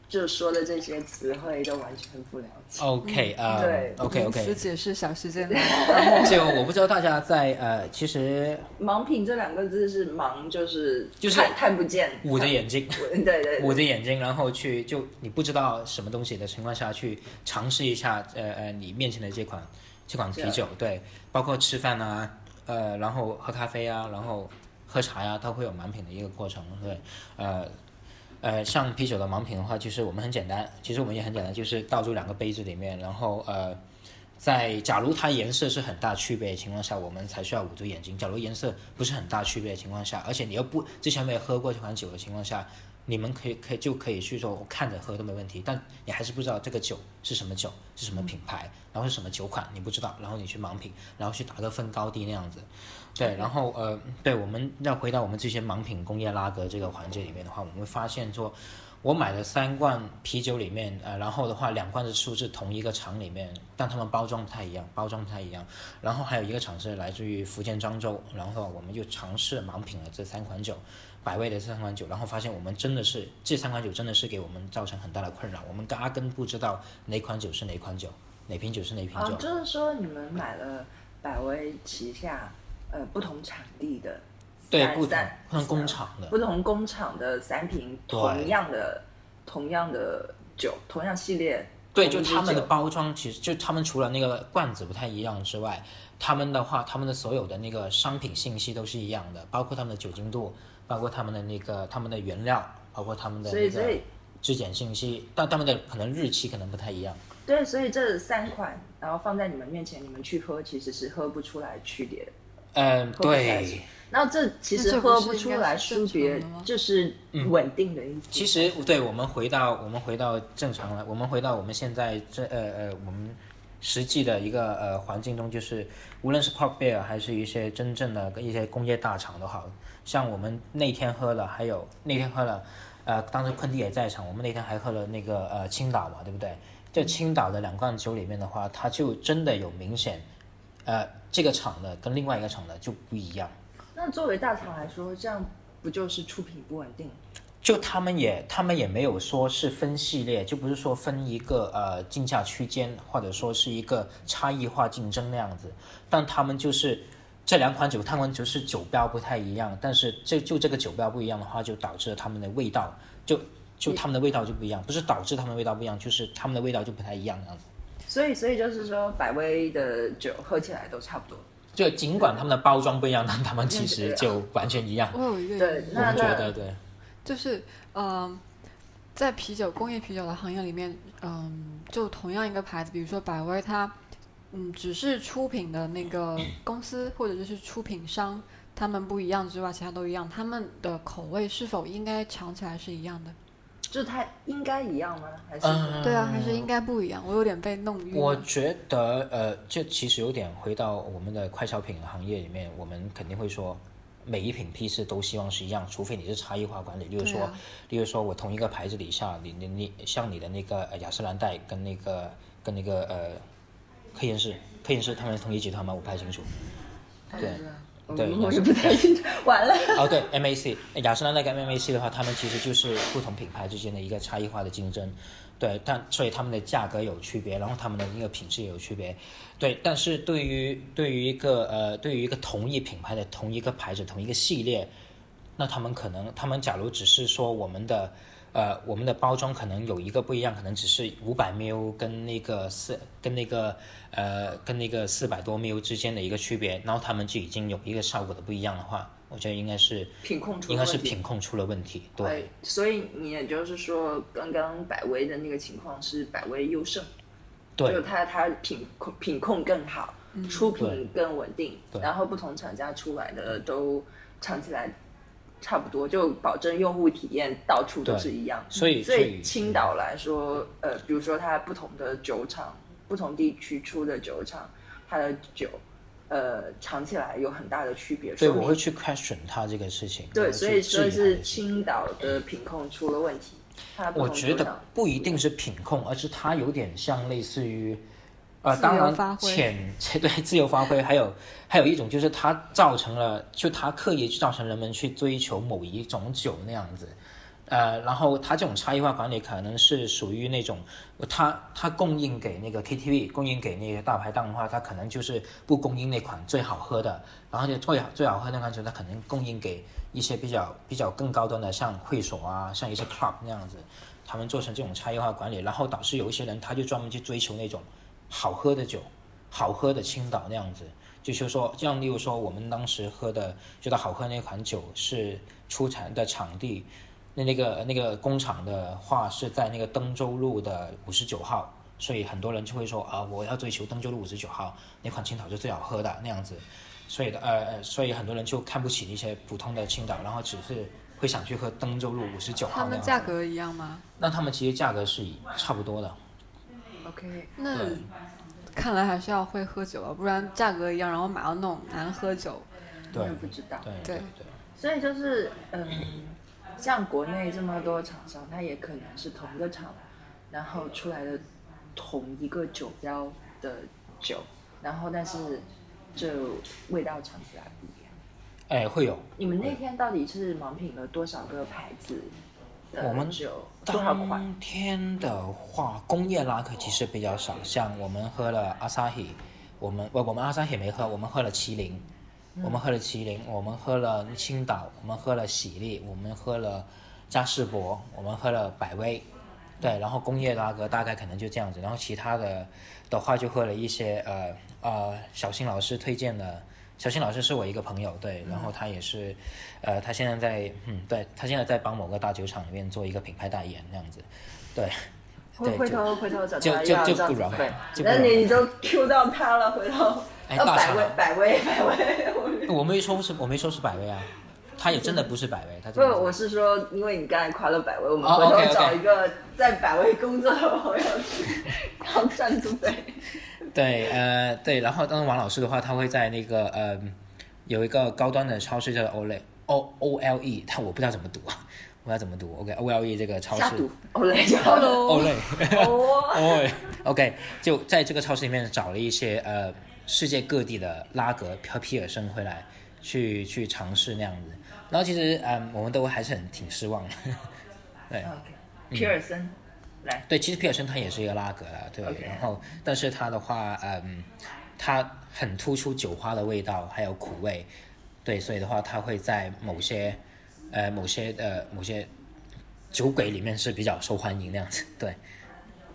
S2: 就说的这些词汇都完全不了解。
S3: OK 啊、
S2: 对
S1: ，OK
S3: OK
S1: 词解释小时间。内，
S3: 就我不知道大家在呃，其实
S2: 盲品这两个字是盲，就是
S3: 就 是
S2: 看看不见，
S3: 捂着眼睛。
S2: 对对对。
S3: 捂着眼睛，然后去就你不知道什么东西的情况下去尝试一下，呃呃，你面前的这款这款啤酒，对，包括吃饭啊，呃，然后喝咖啡啊，然后喝茶呀、它会有盲品的一个过程，对，呃。呃，像啤酒的盲品的话，就是我们很简单，其实我们也很简单，就是倒入两个杯子里面，然后呃，在假如它颜色是很大区别的情况下，我们才需要捂住眼睛；假如颜色不是很大区别的情况下，而且你又不之前没有喝过这款酒的情况下，你们可以可以就可以去说，我看着喝都没问题，但你还是不知道这个酒是什么酒，是什么品牌，然后是什么酒款，你不知道，然后你去盲品，然后去打个分高低那样子，对，然后呃，对，我们要回到我们这些盲品工业拉格这个环节里面的话，我们会发现说，我买了三罐啤酒里面，呃，然后的话两罐是出自同一个厂里面，但他们包装不太一样，包装不太一样，然后还有一个厂是来自于福建漳州，然后我们就尝试盲品了这三款酒。百味的这三款酒，然后发现我们真的是这三款酒真的是给我们造成很大的困扰，我们压根不知道哪款酒是哪款酒，哪瓶酒是哪瓶酒。
S2: 啊，就是说你们买了百威旗下呃不同产地的
S3: 对不同不同工厂的
S2: 不同工厂的三瓶同样的同样的酒，同样系列。
S3: 对，就他们的包装，其实就他们除了那个罐子不太一样之外，他们的话，他们的所有的那个商品信息都是一样的，包括他们的酒精度，包括他们的那个他们的原料，包括他们的那个
S2: 所以所以
S3: 质检信息，但他们的可能日期可能不太一样。
S2: 对，所以这三款，然后放在你们面前，你们去喝，其实是喝不出来区别的。
S3: 嗯，对。
S2: 那这其实喝不出来
S1: 是正
S2: 区别就是稳定的意思。
S3: 其实对我们回到我们回到正常了，我们回到我们现在这呃呃我们实际的一个呃环境中，就是无论是 pop beer 还是一些真正的一些工业大厂都好，像我们那天喝了，还有那天喝了，呃，当时昆弟也在场，我们那天还喝了那个呃青岛嘛，对不对？这青岛的两罐酒里面的话，它就真的有明显，呃，这个厂的跟另外一个厂的就不一样。
S2: 那作为大厂来说，这样不就是出品不稳定？
S3: 就他们也他们也没有说是分系列，就不是说分一个呃竞价区间，或者说是一个差异化竞争那样子，但他们就是这两款酒，他们就是酒标不太一样，但是这就这个酒标不一样的话，就导致了他们的味道就就他们的味道就不一样，不是导致他们的味道不一样，就是他们的味道就不太一样那样子。
S2: 所以，所以就是说，百威的酒喝起来都差不多。
S3: 就尽管他们的包装不一样，但他们其实就完全一样。
S1: 我有一个
S2: 对
S1: 疑问
S3: 我们觉得对。
S1: 就是嗯、在啤酒工业啤酒的行业里面，嗯，就同样一个牌子，比如说百威，它嗯只是出品的那个公司或者就是出品商，他们不一样之外，其他都一样，他们的口味是否应该尝起来是一样的？
S2: 就是它应该一样吗？还是、
S3: 嗯
S1: 对啊，还是应该不一样？我有点被弄晕。
S3: 我觉得，呃，这其实有点回到我们的快消品行业里面，我们肯定会说，每一品批次都希望是一样，除非你是差异化管理。例如说，
S1: 啊
S3: 例如说我同一个牌子底下，你你你像你的那个呃雅诗兰黛跟那个跟那个呃科颜氏，科颜氏他们是同一集团吗？我不太清楚。对对
S2: 嗯我是不太清楚。完了，
S3: 哦，对，MAC 雅诗兰黛跟 MAC 的话，他们其实就是不同品牌之间的一个差异化的竞争，对，但所以他们的价格有区别，然后他们的那个品质也有区别，对，但是对于对于一个呃对于一个同一品牌的同一个牌子同一个系列，那他们可能他们假如只是说我们的呃我们的包装可能有一个不一样，可能只是五百 ml 跟那个四跟那个呃跟那个四百多 ml 之间的一个区别，然后他们就已经有一个效果的不一样的话，我觉得应该是
S2: 品控出
S3: 应该是
S2: 了问题。
S3: 品控出了问题，对。
S2: 哎，所以你也就是说，刚刚百威的那个情况是百威优胜，
S3: 对
S2: 就是它它品控品控更好，出品更稳定，
S3: 对
S2: 然后不同厂家出来的都尝起来差不多，就保证用户体验到处都是一样。
S3: 所以
S2: 所
S3: 所以
S2: 以青岛来说，呃，比如说它不同的酒厂、不同地区出的酒厂，它的酒，呃，尝起来有很大的区别。
S3: 对，
S2: 说明
S3: 我会去 question 它这个事情。
S2: 对，所以说是青岛的品控出了问题。它
S3: 我觉得不一定是品控，而是它有点像类似于，呃，当然
S1: 由发挥。
S3: 潜 对自由发挥，还有还有一种就是它造成了，就它刻意造成人们去追求某一种酒那样子。呃，然后它这种差异化管理可能是属于那种，它它供应给那个 KTV，供应给那些大排档的话，它可能就是不供应那款最好喝的，然后就最好最好喝那款酒，它可能供应给一些比较比较更高端的，像会所啊，像一些 club 那样子，他们做成这种差异化管理，然后导致有一些人他就专门去追求那种好喝的酒，好喝的青岛那样子。就是说，像例如说，我们当时喝的觉得好喝那款酒是出产的场地，那那个那个工厂的话是在那个登州路的五十九号，所以很多人就会说啊，我要追求登州路五十九号那款青岛是最好喝的那样子，所以的呃呃，所以很多人就看不起一些普通的青岛，然后只是会想去喝登州路五十九号
S1: 他。们价格一样吗？
S3: 那他们其实价格是差不多的。
S2: OK，
S1: 那看来还是要会喝酒啊，不然价格一样，然后买到那种难喝酒。
S3: 对
S2: 我也不知道。
S3: 对
S1: 对
S3: 对。
S2: 所以就是，嗯，像国内这么多厂商，它也可能是同一个厂，然后出来的同一个酒标的酒，然后但是就味道尝起来不一样。
S3: 哎，会有。
S2: 你们那天到底是盲品了多少个牌子的
S3: 我们？当天的话，工业拉克其实比较少，像我们喝了阿萨希，我们我我们阿萨希没喝，我们喝了麒麟，我们喝了麒麟，我们喝了青岛，我们喝了喜力，我们喝了嘉士伯，我们喝了百威，对，然后工业拉格大概可能就这样子，然后其他的的话就喝了一些呃呃小新老师推荐的，小新老师是我一个朋友，对，然后他也是，呃，他现在在嗯，对他现在在帮某个大酒厂里面做一个品牌代言那样子，对，对就
S2: 头回头找
S3: 就就就不容
S2: 这样子对，
S3: 就不容
S2: 那你你都 Q 到他了，回头
S3: 哎大厂
S2: 百威百威百威。
S3: 我没说是我没说是百威啊，他也真的不是百威，他
S2: 不，我是说，因为你刚才夸了百威，我们
S3: 哦
S2: 回头找一个在百威工作的朋友去要赞助费。
S3: 对，呃，对，然后当时王老师的话，他会在那个呃有一个高端的超市叫 Ole O O L E，他我不知道怎么读啊，我要怎么读。OK O L E 这个超市。Ole
S2: 哦，
S3: 哦，OK，就在这个超市里面找了一些呃世界各地的拉格和皮尔森回来，去去尝试那样子。然后其实嗯，我们都还是很挺失望的。对。
S2: OK，皮尔森，来，
S3: 对，其实皮尔森他也是一个拉格啦，对。然后但是他的话，嗯，他很突出酒花的味道，还有苦味，对，所以的话，他会在某些呃某些呃某些酒鬼里面是比较受欢迎那样子，对。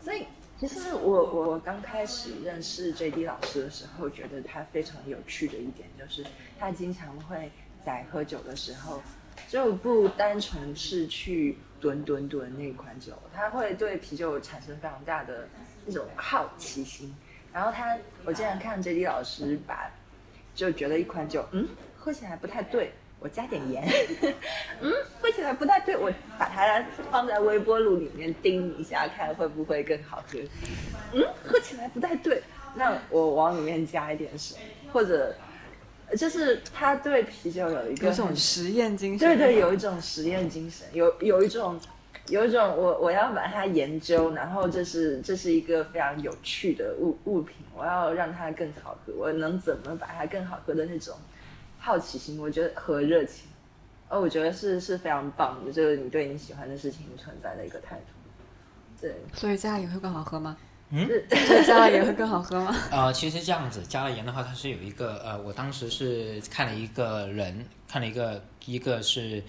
S2: 所以其实我我我刚开始认识 JD 老师的时候，觉得他非常有趣的一点就是，他经常会在喝酒的时候，就不单纯是去吨吨吨那款酒，他会对啤酒产生非常大的那种好奇心。然后他，我经常看 JD 老师把，就觉得一款酒，嗯，喝起来不太对，我加点盐，嗯，喝起来不太对，我把它放在微波炉里面叮一下，看会不会更好喝。嗯，喝起来不太对，那我往里面加一点水，或者就是他对啤酒有一个
S1: 有种实验精神。
S2: 对对，有一种实验精神，有有一种有一种我我要把它研究，然后这是这是一个非常有趣的物物品，我要让它更好喝，我能怎么把它更好喝的那种好奇心，我觉得和热情，哦，我觉得是是非常棒的，就是你对你喜欢的事情存在的一个态度。对，
S1: 所以加了盐会更好喝吗？
S3: 嗯
S1: 加了盐会更好喝吗？
S3: 呃，其实这样子加了盐的话，它是有一个呃，我当时是看了一个人，看了一个一个是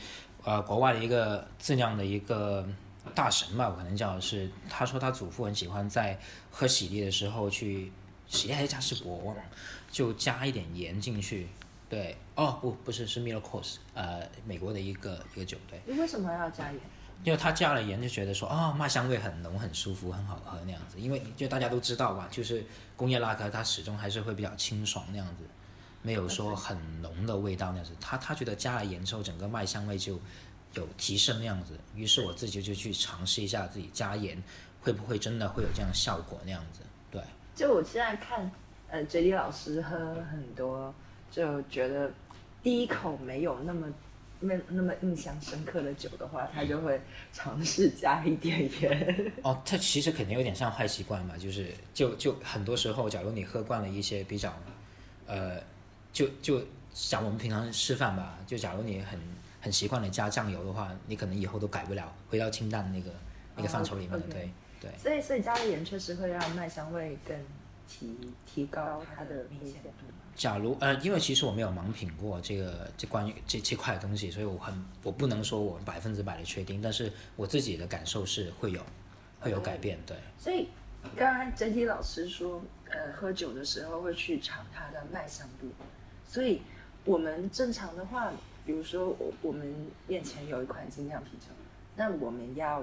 S3: 呃国外的一个质量的一个大神吧，我可能叫是，他说他祖父很喜欢在喝喜力的时候去喜力还是嘉士伯，我忘了，就加一点盐进去。对，哦不不是是 Miller Coors，呃，美国的一个一个酒，对。
S2: 你为什么要加盐？
S3: 因为他加了盐，就觉得说啊、麦香味很浓、很舒服、很好喝那样子。因为就大家都知道吧，就是工业拉格它始终还是会比较清爽那样子，没有说很浓的味道那样子。他他觉得加了盐之后，整个麦香味就有提升那样子。于是我自己就去尝试一下自己加盐会不会真的会有这样效果那样子。对，
S2: 就我现在看，呃，JD 老师喝很多，就觉得第一口没有那么那那么印象深刻的酒的话，他就会尝试加一点盐。
S3: 哦，它其实肯定有点像坏习惯嘛，就是就就很多时候，假如你喝惯了一些比较，呃，就就讲我们平常吃饭吧，就假如你很很习惯了加酱油的话，你可能以后都改不了，回到清淡那个那个范畴里面，对对。
S2: 所以，所以加了盐确实会让麦香味更提提高它的明显度。
S3: 假如呃，因为其实我没有盲品过这个这关于这这块东西，所以我很我不能说我百分之百的确定，但是我自己的感受是会有会有改变，对。
S2: 所以，刚刚 JT 老师说，呃，喝酒的时候会去尝它的麦香度。所以，我们正常的话，比如说我我们面前有一款精酿啤酒，那我们要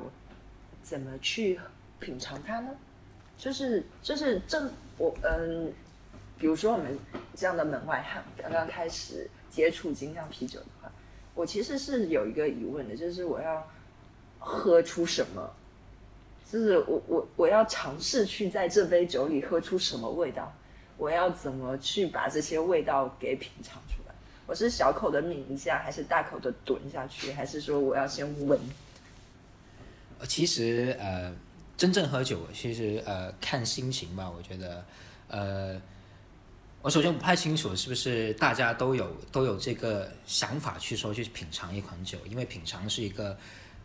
S2: 怎么去品尝它呢？就是就是正我嗯，比如说我们这样的门外汉，刚刚开始接触精酿啤酒的话，我其实是有一个疑问的，就是我要喝出什么？就是我我我要尝试去在这杯酒里喝出什么味道，我要怎么去把这些味道给品尝出来？我是小口的抿一下，还是大口的吞下去，还是说我要先闻？
S3: 其实呃，真正喝酒，其实呃看心情吧。我觉得，呃，我首先不太清楚是不是大家都有都有这个想法去说去品尝一款酒，因为品尝是一个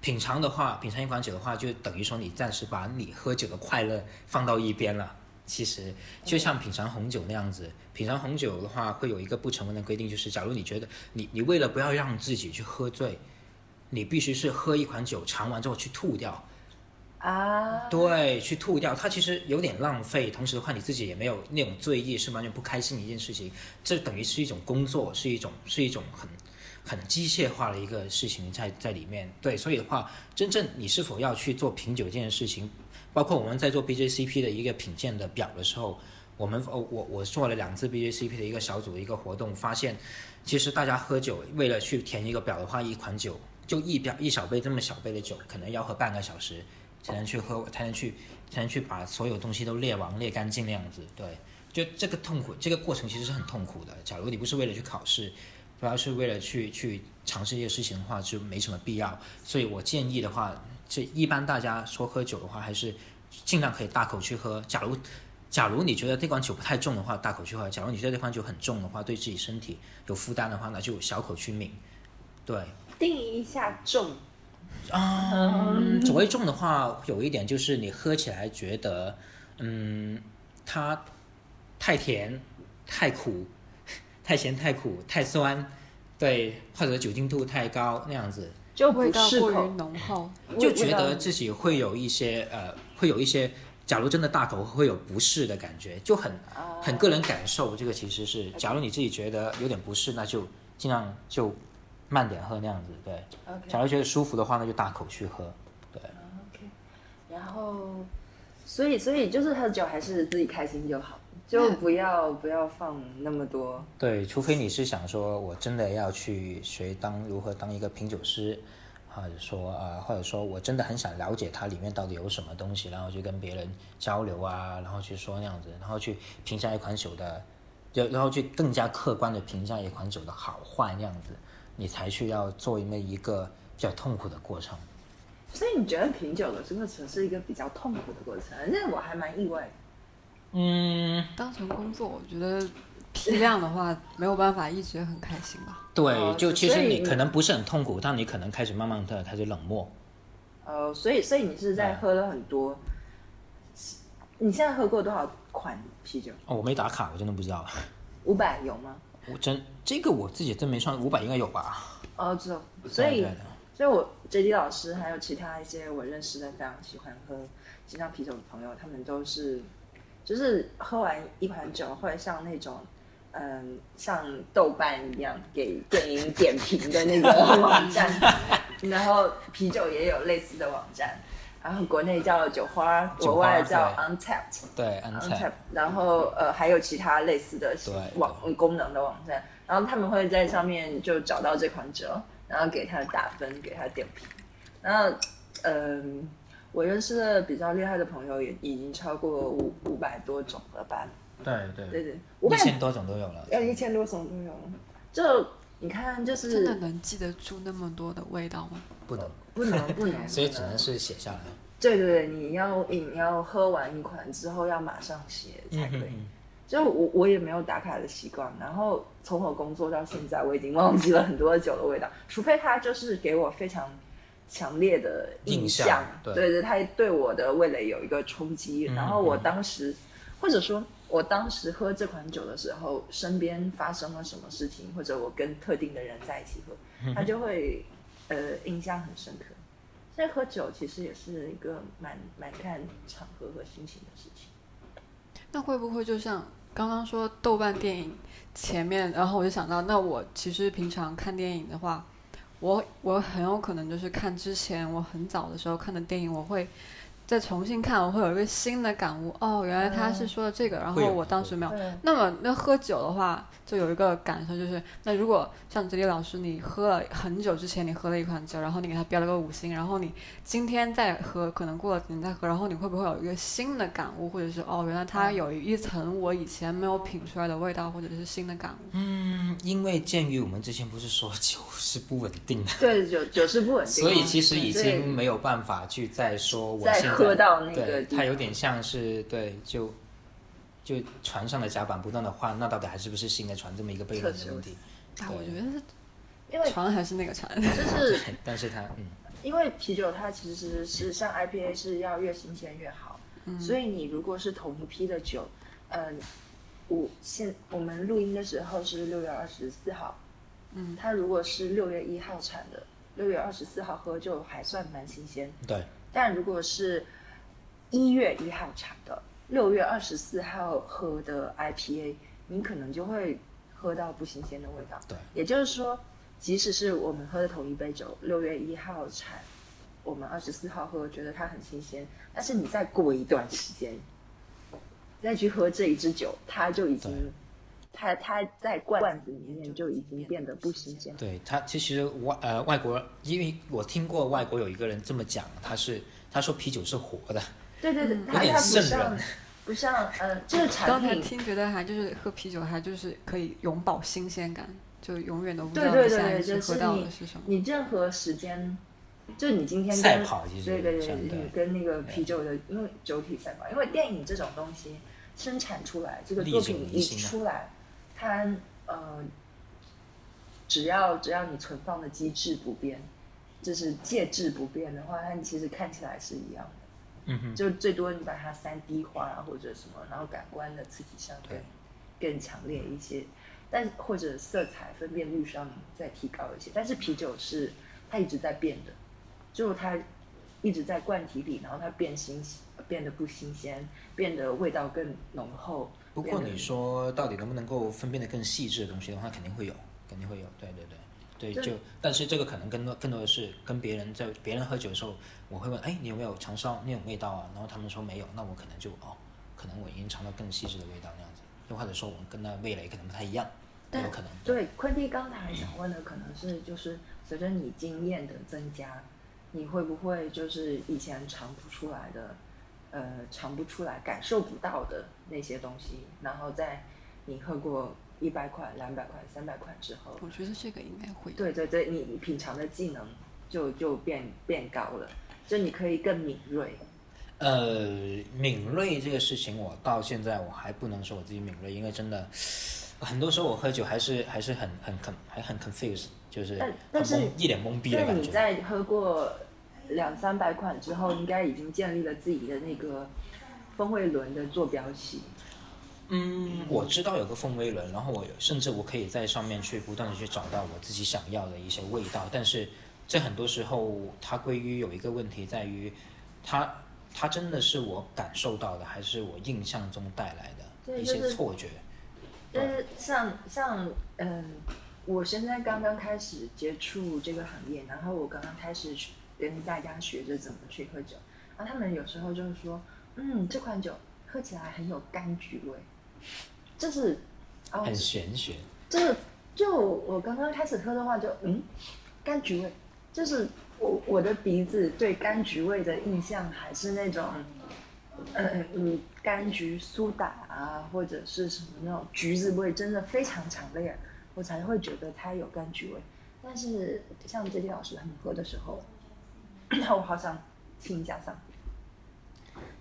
S3: 品尝的话，品尝一款酒的话，就等于说你暂时把你喝酒的快乐放到一边了。其实就像品尝红酒那样子，品尝红酒的话会有一个不成文的规定，就是假如你觉得你你为了不要让自己去喝醉，你必须是喝一款酒尝完之后去吐掉，
S2: 啊，
S3: 对，去吐掉，它其实有点浪费。同时的话，你自己也没有那种醉意，是完全不开心的一件事情。这等于是一种工作，是一种是一种很很机械化的一个事情在在里面。对，所以的话，真正你是否要去做品酒这件事情，包括我们在做 BJCP 的一个品鉴的表的时候，我们哦我我做了两次 BJCP 的一个小组的一个活动，发现其实大家喝酒为了去填一个表的话，一款酒就一表一小杯这么小杯的酒，可能要喝半个小时。才能去喝，才能去，才能去把所有东西都列完、列干净那样子。对，就这个痛苦，这个过程其实是很痛苦的。假如你不是为了去考试，主要是为了去去尝试一些事情的话，就没什么必要。所以我建议的话，这一般大家说喝酒的话，还是尽量可以大口去喝。假如假如你觉得这款酒不太重的话，大口去喝；假如你觉得这款酒很重的话，对自己身体有负担的话，那就小口去抿。对，
S2: 定一下重。
S3: 啊，嗯，酒味重的话，有一点就是你喝起来觉得，嗯，它太甜、太苦、太咸、太苦、太酸，对，或者酒精度太高那样子，
S2: 就
S1: 味道过于
S2: 口
S1: 浓厚，
S3: 就觉得自己会有一些呃，会有一些，假如真的大口会有不适的感觉，就很很个人感受。这个其实是，假如你自己觉得有点不适，那就尽量就。慢点喝那样子，对。假如觉得舒服的话，那就大口去喝，对。
S2: OK。然后，所以，所以就是喝酒还是自己开心就好，就不要不要放那么多。
S3: 对，除非你是想说我真的要去学当如何当一个品酒师，或者说呃，或者说我真的很想了解它里面到底有什么东西，然后去跟别人交流啊，然后去说那样子，然后去评价一款酒的，就然后去更加客观的评价一款酒的好坏那样子。你才需要做那一个比较痛苦的过程，
S2: 所以你觉得品酒的过程是一个比较痛苦的过程？那我还蛮意外。
S3: 嗯，
S1: 当成工作，我觉得批量的话没有办法一直很开心吧。
S3: 对，就其实你可能不是很痛苦，但你可能开始慢慢的开始冷漠。
S2: 呃，所以所以你是在喝了很多，你现在喝过多少款啤酒？
S3: 哦，我没打卡，我真的不知道。
S2: 五百有吗？
S3: 我真这个我自己真没算，五百应该有吧？
S2: 哦，知道。所以，所以我 J D 老师还有其他一些我认识的非常喜欢喝精酿啤酒的朋友，他们都是就是喝完一款酒会像那种嗯像豆瓣一样给电影点评的那个网站，然后啤酒也有类似的网站。然后国内叫酒花，国外叫 Untapped，
S3: 对
S2: Untapped，然后呃还有其他类似的网功能的网站，然后他们会在上面就找到这款酒，然后给他打分，给他点评。然后嗯，我认识的比较厉害的朋友也已经超过五五百多种了吧？
S3: 对对
S2: 对对，
S3: 一千多种都有了，
S2: 要一千多种都有了。就你看，就是
S1: 真的能记得住那么多的味道吗？
S3: 不能。
S2: 不能 不能，
S3: 所以只能是写下来。
S2: 对对对，你要饮要喝完一款之后要马上写才可以。就我我也没有打卡的习惯，然后从我工作到现在，我已经忘记了很多酒的味道，除非他就是给我非常强烈的印象，对对，他对我的味蕾有一个冲击。然后我当时，或者说我当时喝这款酒的时候，身边发生了什么事情，或者我跟特定的人在一起喝，他就会。呃，印象很深刻。现在喝酒其实也是一个蛮蛮看场合和心情的事情。
S1: 那会不会就像刚刚说豆瓣电影前面，然后我就想到，那我其实平常看电影的话，我我很有可能就是看之前我很早的时候看的电影，我会。再重新看，我会有一个新的感悟。哦，原来他是说的这个，然后我当时没有。那么，那喝酒的话，就有一个感受，就是那如果像哲理老师，你喝了很久之前你喝了一款酒，然后你给他标了个五星，然后你今天再喝，可能过了几年再喝，然后你会不会有一个新的感悟，或者是哦，原来它有一层我以前没有品出来的味道，或者是新的感悟？
S3: 嗯，因为鉴于我们之前不是说 酒是不稳定的，
S2: 对，酒酒是不稳定，
S3: 所以其实已经没有办法去再说我现在。
S2: 喝到那个，
S3: 它有点像是对，就就船上的甲板不断的换，那到底还是不是新的船这么一个悖论的问题？
S1: 啊，我觉得是，
S2: 因为
S1: 船还是那个船，
S2: 就是，
S3: 但是它，嗯，
S2: 因为啤酒它其实是像 IPA 是要越新鲜越好，所以你如果是同一批的酒，嗯，我现我们录音的时候是六月二十四号，
S1: 嗯，
S2: 它如果是六月一号产的，六月二十四号喝就还算蛮新鲜，
S3: 对。
S2: 但如果是一月一号产的，六月二十四号喝的 IPA，你可能就会喝到不新鲜的味道。
S3: 对，
S2: 也就是说，即使是我们喝的同一杯酒，六月一号产，我们二十四号喝，觉得它很新鲜，但是你再过一段时间，再去喝这一支酒，它就已经，它它在罐子里面就已经变得不新鲜。
S3: 对它，其实外呃外国，因为我听过外国有一个人这么讲，他是他说啤酒是活的，
S2: 对对对，
S3: 有点瘆
S2: 像
S3: 人
S2: 不像呃，这个产品
S1: 刚才听觉得还就是喝啤酒还就是可以永葆新鲜感，就永远都不知道
S2: 对对对
S1: 你下一
S2: 就是
S1: 次喝到
S2: 你
S1: 的是什么。
S2: 你任何时间，就你今天
S3: 赛
S2: 跟
S3: 跑其实
S2: 对对对，
S3: 对
S2: 你跟那个啤酒的，因为酒体赛跑，因为电影这种东西生产出来，这个作品一出来，它呃，只要只要你存放的机制不变，就是介质不变的话，它其实看起来是一样的。
S3: 嗯哼，
S2: 就最多你把它三 D 化啊，或者什么，然后感官的刺激上更更强烈一些，但或者色彩分辨率上再提高一些。但是啤酒是它一直在变的，就它一直在罐体里，然后它变新，变得不新鲜，变得味道更浓厚。
S3: 不过你说到底能不能够分辨的更细致的东西的话，肯定会有，肯定会有，对对对。对，就但是这个可能更多更多的是跟别人在别人喝酒的时候，我会问，哎，你有没有尝试到那种味道啊？然后他们说没有，那我可能就哦，可能我已经尝到更细致的味道那样子，又或者说我跟那味蕾可能不太一样，
S2: 但
S3: 有可能。
S2: 对，坤弟刚才想问的可能是，就是随着你经验的增加，你会不会就是以前尝不出来的，呃，尝不出来、感受不到的那些东西，然后在你喝过一百块、两百块、三百块之后，
S1: 我觉得这个应该会。
S2: 对对对，你你品尝的技能就就变变高了，就你可以更敏锐。
S3: 呃，敏锐这个事情，我到现在我还不能说我自己敏锐，因为真的很多时候我喝酒还是还是很很 con 还很 confused，就是
S2: 但
S3: 很
S2: 但是
S3: 懵一脸懵逼的
S2: 但你
S3: 感觉。
S2: 在喝过两三百款之后，应该已经建立了自己的那个风味轮的坐标系。
S3: 嗯，我知道有个风味轮，然后我甚至我可以在上面去不断的去找到我自己想要的一些味道，但是这很多时候它归于有一个问题在于，它它真的是我感受到的，还是我印象中带来的一些错觉？
S2: 但是像像嗯，我现在刚刚开始接触这个行业，然后我刚刚开始去跟大家学着怎么去喝酒，然后他们有时候就是说，嗯，这款酒喝起来很有柑橘味，这是哦，
S3: 很玄学。
S2: 就是就我刚刚开始喝的话就，嗯，柑橘味，就是我我的鼻子对柑橘味的印象还是那种，呃嗯，柑橘苏打啊，或者是什么那种橘子味，真的非常强烈，我才会觉得它有柑橘味。但是像这些老师他们喝的时候，我好想听一下嗓。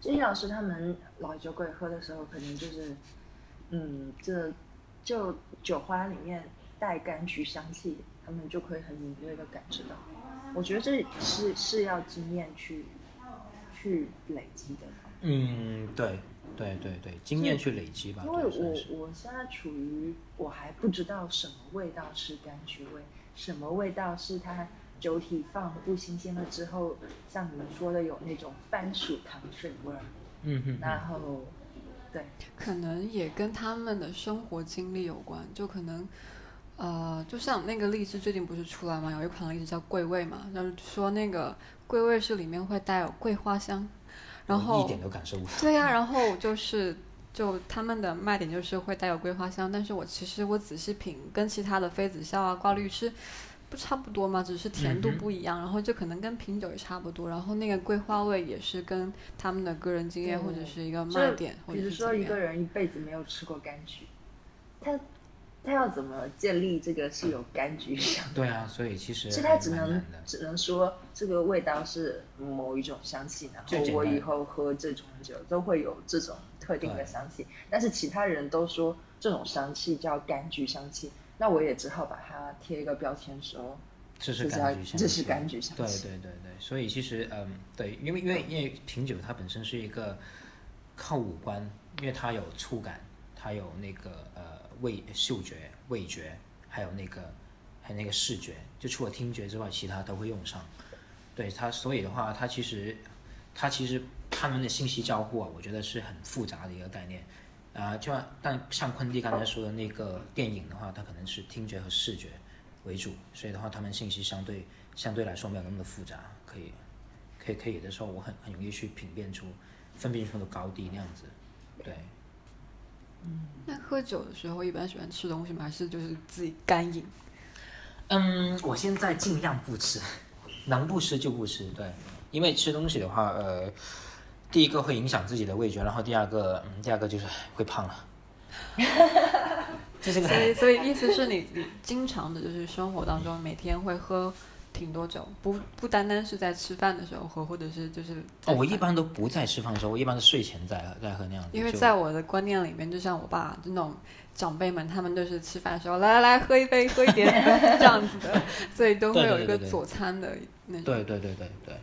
S2: 这些老师他们老酒鬼喝的时候，可能就是，嗯，这就酒花里面带柑橘香气，他们就可以很敏锐的感知到。我觉得这是是要经验去去累积的，
S3: 嗯，对对对对，经验去累积吧。
S2: 因为我我现在处于我还不知道什么味道是柑橘味，什么味道是它酒体放不新鲜了之后，像你们说的有那种番薯糖水味儿，
S3: 嗯哼哼，
S2: 然后对，
S1: 可能也跟他们的生活经历有关，就可能，呃，就像那个荔枝最近不是出来嘛，有一款荔枝叫桂味嘛，然后说那个桂味是里面会带有桂花香，然后
S3: 一点都感受不到。
S1: 对呀、然后就是就他们的卖点就是会带有桂花香，但是我其实我仔细品，跟其他的妃子笑啊、挂绿是不差不多嘛，只是甜度不一样，然后就可能跟品酒也差不多，然后那个桂花味也是跟他们的个人经验或者是一个卖点，或
S2: 比
S1: 者
S2: 如说一个。人一辈子没有吃过柑橘，他他要怎么建立这个是有柑橘 香？
S3: 对啊，所以其实
S2: 是
S3: 还
S2: 他只能。只能说这个味道是某一种香气，然后我以后喝这种酒都会有这种特定的香气，但是其他人都说这种香气叫柑橘香气，那我也只好把它贴一个标签说
S3: 这是
S2: 这叫
S3: 柑橘香气，
S2: 这是柑橘香
S3: 对
S2: 气
S3: 对对对，所以其实嗯，对，因为因为因为品酒它本身是一个靠五官，因为它有触感，它有那个呃味嗅觉、味觉，还有那个还有那个视觉，就除了听觉之外，其他都会用上。对它，所以的话，它其实它其实他们的信息交互啊，我觉得是很复杂的一个概念。啊，就像但像昆蒂刚才说的那个电影的话，它可能是听觉和视觉为主，所以的话，他们信息相对相对来说没有那么的复杂，可以可以可以有的时候我很很容易去品辨出分辨出的高低那样子，对。
S1: 嗯那喝酒的时候一般喜欢吃东西吗？还是就是自己干饮？
S3: 嗯，我现在尽量不吃，能不吃就不吃，对，因为吃东西的话，呃。第一个会影响自己的味觉，然后第二个，嗯，第二个就是会胖了。这是个。
S1: 所以，所以意思是你，你经常的，就是生活当中每天会喝挺多酒，不不单单是在吃饭的时候喝，或者是就是。
S3: 哦，我一般都不在吃饭的时候，我一般是睡前在在喝那样。
S1: 因为在我的观念里面，就像我爸那种长辈们，他们都是吃饭的时候来来来喝一杯，喝一点 这样子的，所以都会有一个佐餐的那种。
S3: 对对对对对。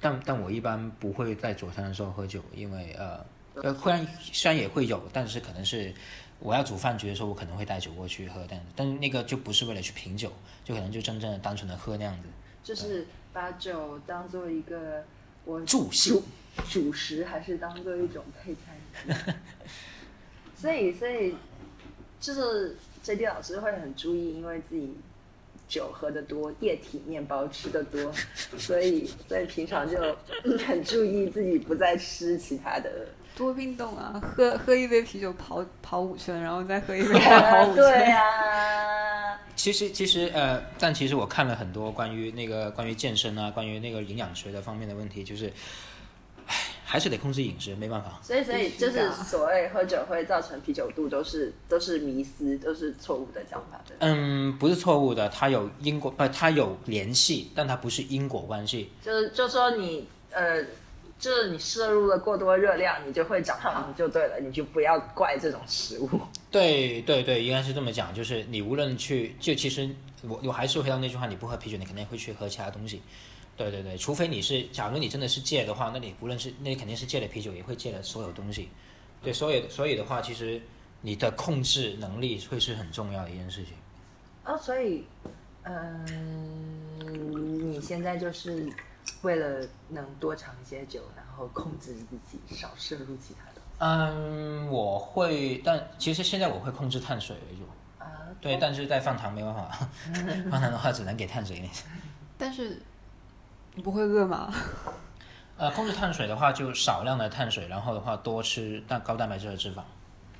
S3: 但但我一般不会在佐餐的时候喝酒，因为呃呃，虽然虽然也会有，但是可能是我要煮饭局的时候，我可能会带酒过去喝，但但那个就不是为了去品酒，就可能就真正的单纯的喝那样子。
S2: 就是把酒当做一个我
S3: 助兴
S2: 主食，还是当做一种配菜？所以所以就是 J D 老师会很注意，因为自己。酒喝的多，液体面包吃的多，所以所以平常就 很注意自己不再吃其他的。
S1: 多运动啊，喝喝一杯啤酒跑跑五圈，然后再喝一杯 再跑五圈。
S2: 对呀。
S3: 其实其实呃，但其实我看了很多关于那个关于健身啊，关于那个营养学的方面的问题，就是。还是得控制饮食，没办法。
S2: 所以，所以就是所谓喝酒会造成啤酒肚，都是都是迷思，都是错误的讲法。
S3: 对嗯，不是错误的，它有因果，不，它有联系，但它不是因果关系。
S2: 就是，就说你，呃，就是你摄入了过多热量，你就会长胖，就对了，你就不要怪这种食物。
S3: 对对对，应该是这么讲，就是你无论去，就其实我我还是回到那句话，你不喝啤酒，你肯定会去喝其他东西。对对对，除非你是，假如你真的是戒的话，那你无论是，那你肯定是戒了啤酒，也会戒了所有东西。对，所以所以的话，其实你的控制能力会是很重要的一件事情。
S2: 哦，所以，嗯，你现在就是为了能多尝一些酒，然后控制自己少摄入其他的。
S3: 嗯，我会，但其实现在我会控制碳水为主。啊。对，但是在放糖没办法，放糖的话只能给碳水那些。
S1: 但是。你不会饿吗？
S3: 呃，控制碳水的话，就少量的碳水，然后的话多吃蛋高蛋白质的脂肪。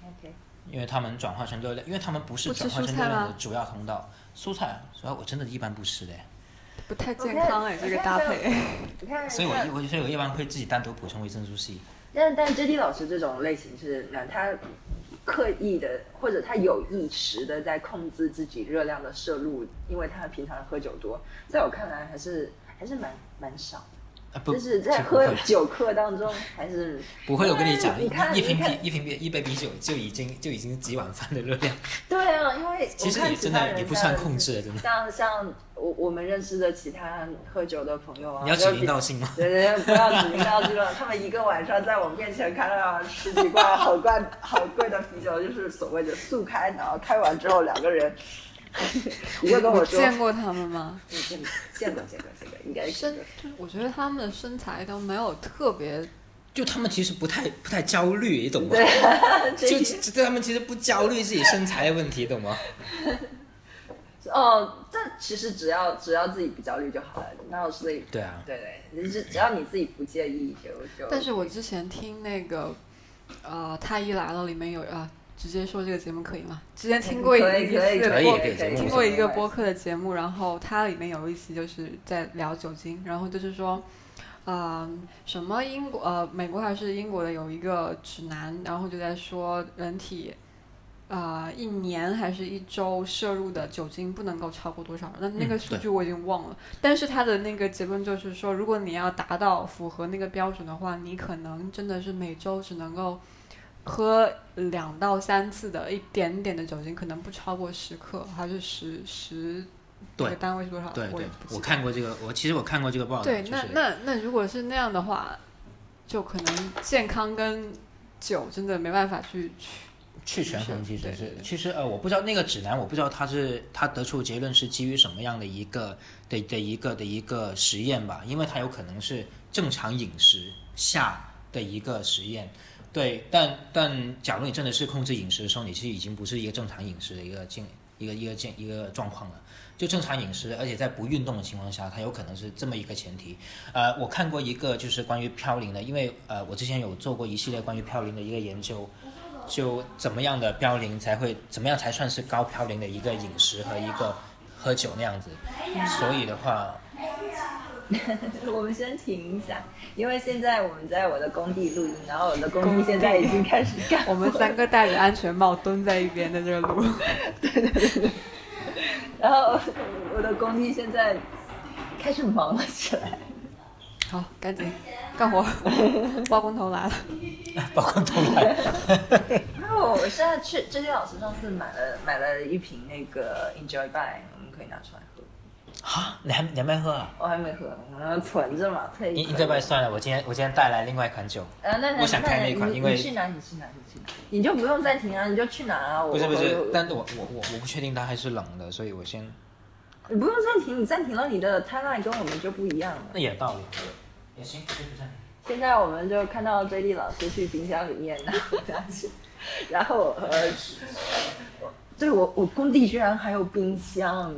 S2: OK。
S3: 因为他们转化成热量，因为他们不是转化成热量的主要通道。蔬菜，主要我真的一般不吃的。
S1: 不太健康哎，这个搭配。
S2: 你看，
S3: 所以我我所以我一般会自己单独补充维生素 C。
S2: 但但 J D 老师这种类型是，那他刻意的或者他有意识的在控制自己热量的摄入，因为他平常喝酒多，在我看来还是。还是蛮蛮少的，就是在喝酒课当中，还是
S3: 不会。我跟你讲，一一瓶啤一瓶啤一杯啤酒就已经就已经几碗饭的热量。
S2: 对啊，因为
S3: 其实你真的也不算控制，真的。
S2: 像像我我们认识的其他喝酒的朋友啊，
S3: 你要指名道姓吗？
S2: 对对对，不要指名道姓了。他们一个晚上在我面前开了十几罐好罐好贵的啤酒，就是所谓的速开，然后开完之后两个人。你会跟我说
S1: 见过他们吗？
S2: 见过，见过，见过，见过，应该
S1: 身，我觉得他们的身材都没有特别，
S3: 就他们其实不太不太焦虑，你懂吗？就就他们其实不焦虑自己身材的问题，懂吗？
S2: 哦，但其实只要只要自己不焦虑就好了，那所以
S3: 对啊，
S2: 对对，只只要你自己不介意就就。
S1: 但是我之前听那个，呃，太医来了里面有啊。直接说这个节目可以吗？之前听过一一次播，听过一个播客的节目，然后它里面有一期就是在聊酒精，然后就是说，啊，什么英国呃美国还是英国的有一个指南，然后就在说人体，啊一年还是一周摄入的酒精不能够超过多少，那那个数据我已经忘了，但是它的那个结论就是说，如果你要达到符合那个标准的话，你可能真的是每周只能够。喝两到三次的一点点的酒精，可能不超过十克，还是十十，
S3: 对，
S1: 单位是多少？
S3: 对对，我看过这个，我其实我看过这个报道。
S1: 对，那那那如果是那样的话，就可能健康跟酒真的没办法去
S3: 去去权衡其实是
S1: 对对，对
S3: 其实呃，我不知道那个指南，我不知道它是它得出结论是基于什么样的一个的的一个的一个实验吧，因为它有可能是正常饮食下的一个实验，对，但但假如你真的是控制饮食的时候，你其实已经不是一个正常饮食的一个境一个一个境一个状况了。就正常饮食，而且在不运动的情况下，它有可能是这么一个前提。呃，我看过一个就是关于嘌呤的，因为呃，我之前有做过一系列关于嘌呤的一个研究，就怎么样的嘌呤才会怎么样才算是高嘌呤的一个饮食和一个喝酒那样子。所以的话，
S2: 我们先停一下，因为现在我们在我的工地录音，然后我的工地现在已经开始干
S1: 我们三个戴着安全帽蹲在一边在这个路，
S2: 然后我的工地现在开始忙了起来。
S1: 好，赶紧干活，包工头来了。
S3: 包工头来，
S2: 然后我现在去，这些老师上次买了买了一瓶那个 Enjoy By，我们可以拿出来喝。
S3: 啊，你还你还没喝啊？
S2: 我还没喝，我存着嘛，特意
S3: 你你这边算了，我今天我今天带来另外一款酒，
S2: 呃，那那
S3: 我想开那一款
S2: 你
S3: 因为
S2: 你去拿，你去拿，你去拿，你就不用暂停啊，你就去拿啊。我
S3: 不是不是，但是我我我我不确定它还是冷的，所以我先
S2: 你不用暂停，你暂停了，你的 timeline 跟我们就不一样了。
S3: 那也有道理，也行，可以不暂停。
S2: 现在我们就看到 J D 老师去冰箱里面拿拿去，然后呃，对我我工地居然还有冰箱，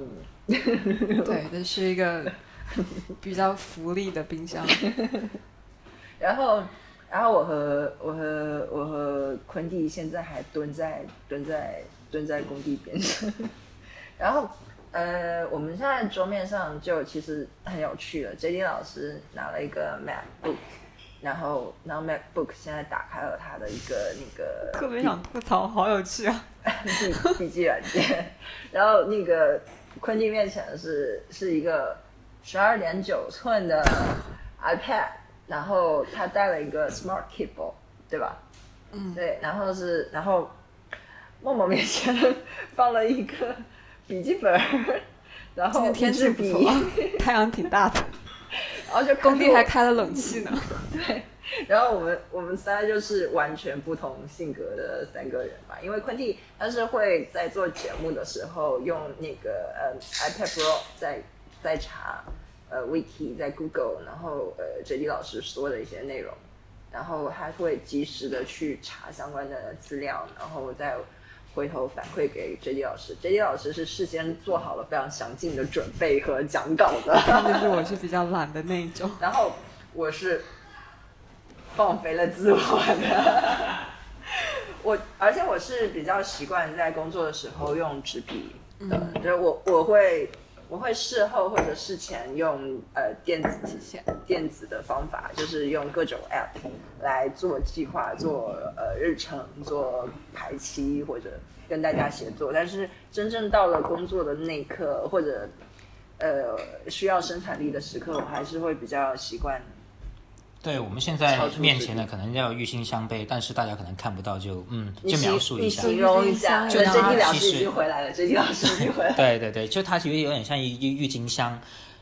S1: 对，这是一个比较福利的冰箱。
S2: 然后然后我和我和我和昆弟现在还蹲在蹲在蹲在工地边上，然后呃，我们现在桌面上就其实很有趣了，J D 老师拿了一个 MacBook。然后，然后 MacBook 现在打开了它的一个那个
S1: 特别想吐槽，好有趣啊！
S2: 笔笔记软件，然后那个昆汀面前是是一个十二点九寸的 iPad，然后他带了一个 Smart Keyboard，对吧？
S1: 嗯，
S2: 对，然后是然后默默面前放了一个笔记本，然后
S1: 今天天气不错 太阳挺大的，
S2: 然后就
S1: 工地还开了冷气呢。
S2: 对，然后我们我们仨就是完全不同性格的三个人吧，因为昆蒂他是会在做节目的时候用那个呃 iPad Pro 在在查呃 Wiki 在 Google，然后呃 J D 老师说的一些内容，然后他会及时的去查相关的资料，然后再回头反馈给 J D 老师。J D 老师是事先做好了非常详尽的准备和讲稿的。
S1: 看就是我是比较懒的那一种。
S2: 然后我是放飞了自我的，我而且我是比较习惯在工作的时候用纸笔的，就是我我会我会事后或者事前用呃电子
S1: 体现
S2: 电子的方法，就是用各种 app 来做计划、做呃日程、做排期或者跟大家协作。但是真正到了工作的那一刻，或者呃需要生产力的时刻，我还是会比较习惯。
S3: 对我们现在面前的可能要郁金香杯，但是大家可能看不到就，嗯，就描述一下。
S2: 形容一下，
S1: 就
S2: 对
S3: 它其实
S2: 师已经回来了老师已经回来了。
S3: 对对对，就它其实有点像一郁郁金香。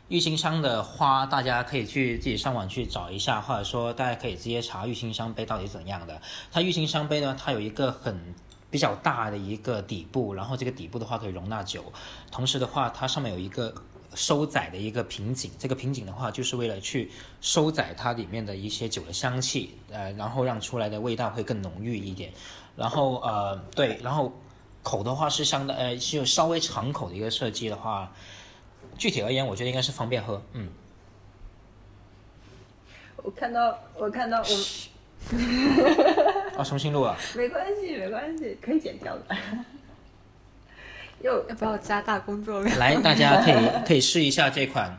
S3: 郁金香的花，大家可以去自己上网去找一下，或者说大家可以直接查郁金香杯到底怎样的。它郁金香杯呢，它有一个很比较大的一个底部，然后这个底部的话可以容纳酒，同时的话它上面有一个收载的一个瓶颈，这个瓶颈的话就是为了去收载它里面的一些酒的香气，呃，然后让出来的味道会更浓郁一点。然后呃，对，然后口的话是相当呃是有稍微长口的一个设计的话，具体而言，我觉得应该是方便喝，嗯。
S2: 我看到，我看到，我
S3: 哦，重新录啊。
S2: 没关系，没关系，可以剪掉的。又
S1: 要不要加大工作量？
S3: 来，大家可以可以试一下这款，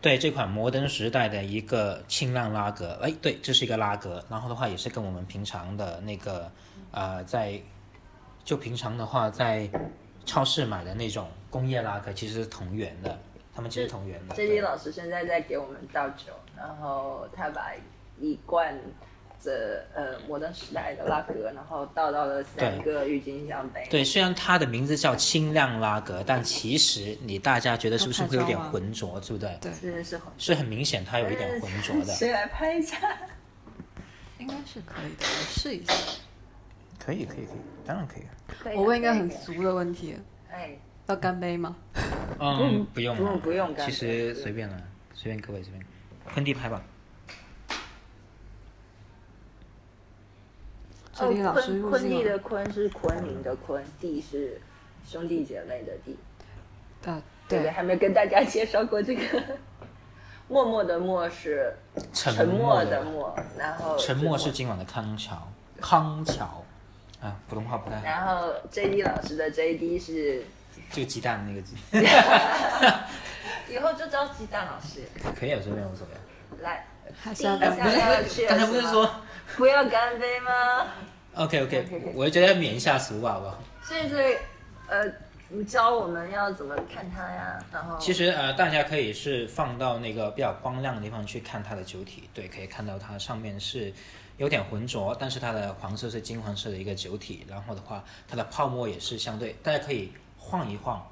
S3: 对这款摩登时代的一个轻量拉格。哎，对，这是一个拉格，然后的话也是跟我们平常的那个呃，在就平常的话在超市买的那种工业拉格其实是同源的，他们其实同源的。
S2: J
S3: 对
S2: D 老师现在在给我们倒酒，然后他把一罐这呃摩登时代的拉格，然后倒到了三个郁金香杯。
S3: 对，虽然它的名字叫轻量拉格，但其实你大家觉得是不是会有点浑浊，对不对？
S1: 对
S2: 是是很
S3: 是很明显它有一点浑浊的。
S2: 谁来拍一下？
S1: 应该是可以的，我试一下。
S3: 可以可以可以，当然可以。
S1: 我问一个很俗的问题，
S2: 哎，
S1: 要干杯吗？
S3: 嗯，不用
S2: 不用不用干
S3: 其实随便了，随便各位随便，昆地拍吧。
S1: 这里老师
S2: 哦，昆昆地
S1: 入境了
S2: 的昆是昆明的昆，弟是兄弟姐妹的弟。
S1: 啊，
S2: 对对，还没跟大家介绍过这个。默默的默是
S3: 沉
S2: 沉默
S3: 默的
S2: 的默，然后
S3: 沉默是今晚的康桥，康桥。啊，普通话不太好。
S2: 然后 J D 老师的 J D 是
S3: 这个鸡蛋那个鸡
S2: 以后就叫鸡蛋老师
S3: 可以啊，随便无所谓。
S2: 来。
S1: 还是
S2: 第一
S1: 要干杯。
S2: 项要去
S3: 刚才不是说
S2: 不要干杯吗
S3: ？OK OK，我就觉得要免一下俗吧，好不好？
S2: 所以所以呃，你教我们要怎么看它呀？然后
S3: 其实呃，大家可以是放到那个比较光亮的地方去看它的酒体，对，可以看到它上面是有点浑浊，但是它的黄色是金黄色的一个酒体，然后的话，它的泡沫也是相对，大家可以晃一晃，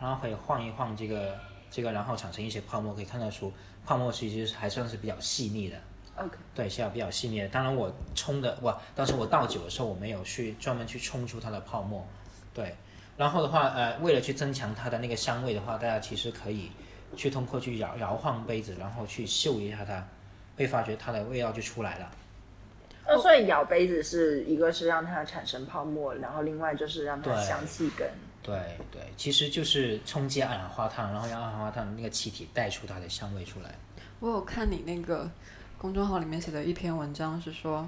S3: 然后可以晃一晃这个这个，然后产生一些泡沫，可以看得出泡沫其实还算是比较细腻的。
S2: OK，
S3: 对，是要比较细腻的。当然，我冲的哇，当时我倒酒的时候，我没有去专门去冲出它的泡沫。对，然后的话，呃，为了去增强它的那个香味的话，大家其实可以去通过去摇摇晃杯子，然后去嗅一下它，会发觉它的味道就出来了。
S2: 那所以摇杯子是一个是让它产生泡沫，然后另外就是让它香气更
S3: 对对，其实就是冲击二氧化碳，然后让二氧化碳那个气体带出它的香味出来。
S1: 我有看你那个公众号里面写的一篇文章，是说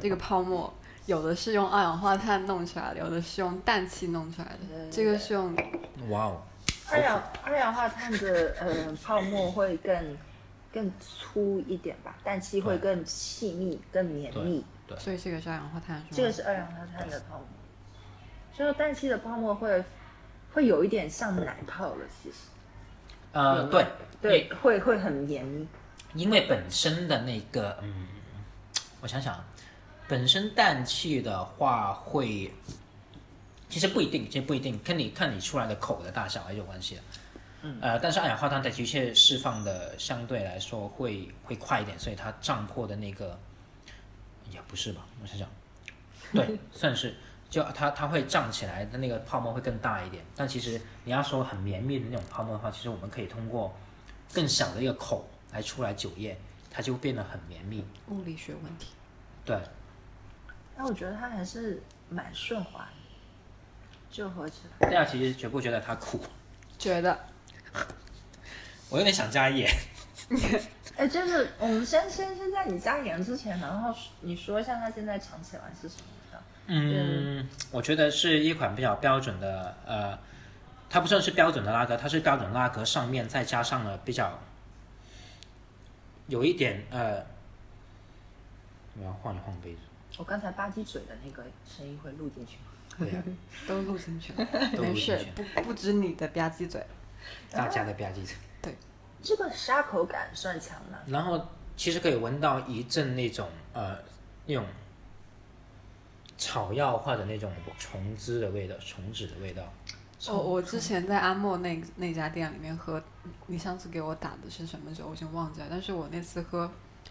S1: 这个泡沫有的是用二氧化碳弄出来的，有的是用氮气弄出来的。这个是用
S3: 哇哦，
S2: 二氧二氧化碳的呃泡沫会更更粗一点吧，氮气会更细密、更绵密。
S3: 对，
S1: 所以这个是二氧化碳是吗？
S2: 这个是二氧化碳的泡沫，就是氮气的泡沫会会有一点像奶泡了，其实
S3: 呃，对
S2: 对，会会很黏。
S3: 因为本身的那个，嗯，我想想，本身氮气的话会，其实不一定，其实不一定，跟你看你出来的口的大小还是有关系的。嗯，呃，但是二氧化碳的的确释放的相对来说会会快一点，所以它胀破的那个也不是吧？我想想，对，算是，就它它会胀起来的那个泡沫会更大一点。但其实你要说很绵密的那种泡沫的话，其实我们可以通过更小的一个口来出来酒液，它就变得很绵密。
S1: 物理学问题。
S3: 对，
S2: 但我觉得它还是蛮顺滑的，就喝起来。
S3: 大家其实觉不觉得它苦？
S1: 觉得
S3: 我有点想加盐。
S2: 哎，就是我们先先先在你加盐之前，然后你说一下它现在尝起来是什么？
S3: 嗯，我觉得是一款比较标准的，呃，它不算是标准的拉格，它是标准拉格上面再加上了比较有一点呃，我要晃一晃杯子，
S2: 我刚才吧唧嘴的那个声音会录进去吗？
S3: 对呀、
S1: 都录进去了，
S3: 都录
S1: 没事，不不止你的吧唧嘴。
S3: 大家的吧唧嘴。
S2: 对这个沙口感算强吗？
S3: 然后其实可以闻到一阵那种呃那种草药化的那种虫汁的味道，虫子的味道。
S1: 我我之前在阿莫那那家店里面喝，你上次给我打的是什么酒？我已经忘记了。但是我那次喝，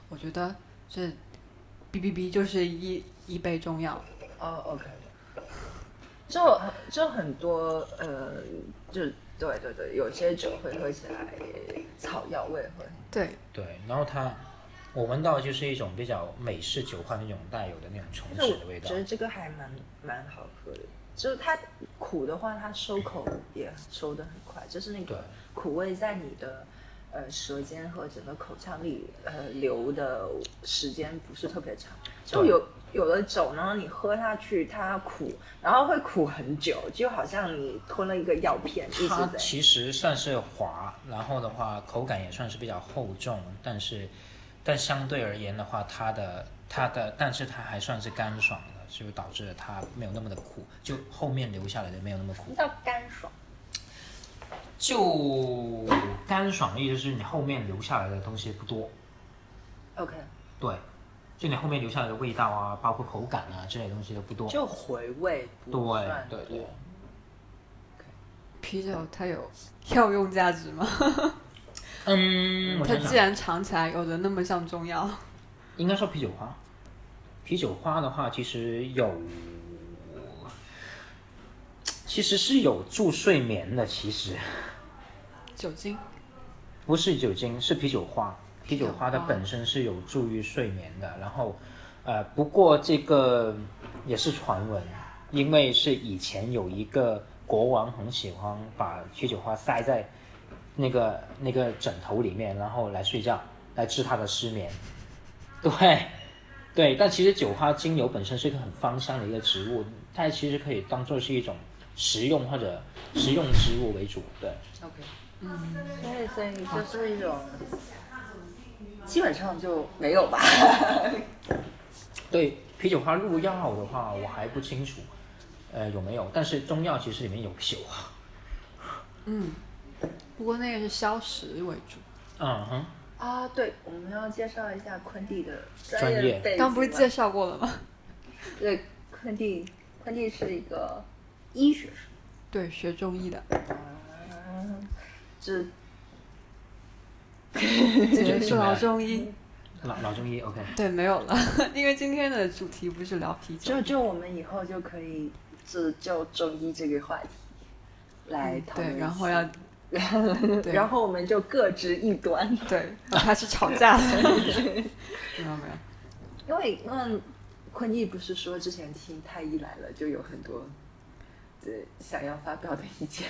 S1: 我觉得这哔哔哔就是一一杯中药。
S2: 哦，OK，就就很多呃，就对对对，有些酒会喝起来草药味会。
S1: 对，
S3: 对，然后它我闻到就是一种比较美式酒花那种带有的那种虫
S2: 但是
S3: 子的味道
S2: 我觉。得这个还蛮蛮好喝的，就是它苦的话，它收口也收的很快，就是那
S3: 对
S2: 个苦味在你的呃舌尖和整个口腔里呃留的时间不是特别长，就有有的酒呢，你喝下去它苦，然后会苦很久，就好像你吞了一个药片一直在。
S3: 它其实算是滑，然后的话口感也算是比较厚重，但是但相对而言的话，它的它的但是它还算是干爽的，就导致了它没有那么的苦，就后面留下来的没有那么苦。
S2: 叫干爽，
S3: 就干爽的意思是你后面留下来的东西不多
S2: ，OK，
S3: 对，就你后面留下来的味道啊，包括口感啊这些东西都不多。
S2: 就回味不
S3: 对
S2: 算
S3: 对。
S1: 啤酒它有药用价值吗？
S3: 嗯，
S1: 它既然尝起来有的那么像中药，
S3: 应该说啤酒花。啤酒花的话，其实有其实是有助睡眠的，其实
S1: 酒精，
S3: 不是酒精，是啤酒花。啤酒花它本身是有助于睡眠的，然后，呃，不过这个也是传闻，因为是以前有一个国王很喜欢把啤酒花塞在那个那个枕头里面，然后来睡觉，来治他的失眠。对，对，但其实酒花精油本身是一个很芳香的一个植物，它其实可以当做是一种食用或者食用植物为主。对
S2: ，OK，嗯，所以所以就是一种，基本上就没有吧。
S3: 对，啤酒花入药的话，我还不清楚，呃，有没有？但是中药其实里面有酒啊。
S1: 嗯，不过那个是消食为主。
S3: 嗯哼，
S2: 啊，对，我们要介绍一下昆蒂的
S3: 专业
S2: 背景
S1: 刚不是介绍过了吗？
S2: 对，昆蒂，昆蒂是一个医学生，
S1: 对，学中医的，
S2: 嗯，是
S1: 结束了中医。
S3: 老老中医，OK。
S1: 对，没有了，因为今天的主题不是聊啤酒
S2: 就。就我们以后就可以只就中医这个话题来讨论一
S1: 对，
S2: 下，
S1: 然后要对
S2: 然后我们就各执一端，
S1: 对，要开始吵架了。没有 没有，
S2: 因为嗯，坤毅不是说之前听太医来了就有很多对想要发表的意见，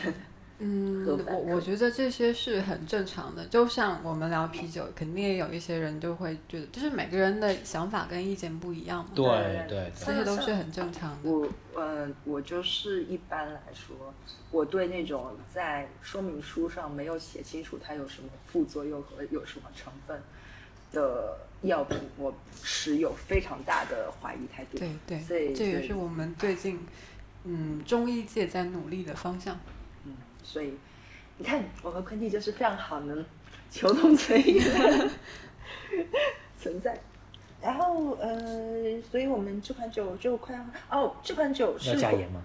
S1: 嗯我我觉得这些是很正常的。就像我们聊啤酒，肯定也有一些人就会觉得，就是每个人的想法跟意见不一样嘛，
S3: 对
S2: 对
S3: 对
S1: 这些都是很正常的。
S2: 我呃，我就是一般来说，我对那种在说明书上没有写清楚它有什么副作用和有什么成分的药品，我持有非常大的怀疑态度。
S1: 对对，
S2: 所以
S1: 这也是我们最近嗯中医界在努力的方向。
S2: 嗯，所以你看，我和昆蒂就是非常好能求同存异的 存在。然后呃，所以我们这款酒就快要哦，这款酒是
S3: 要加盐吗？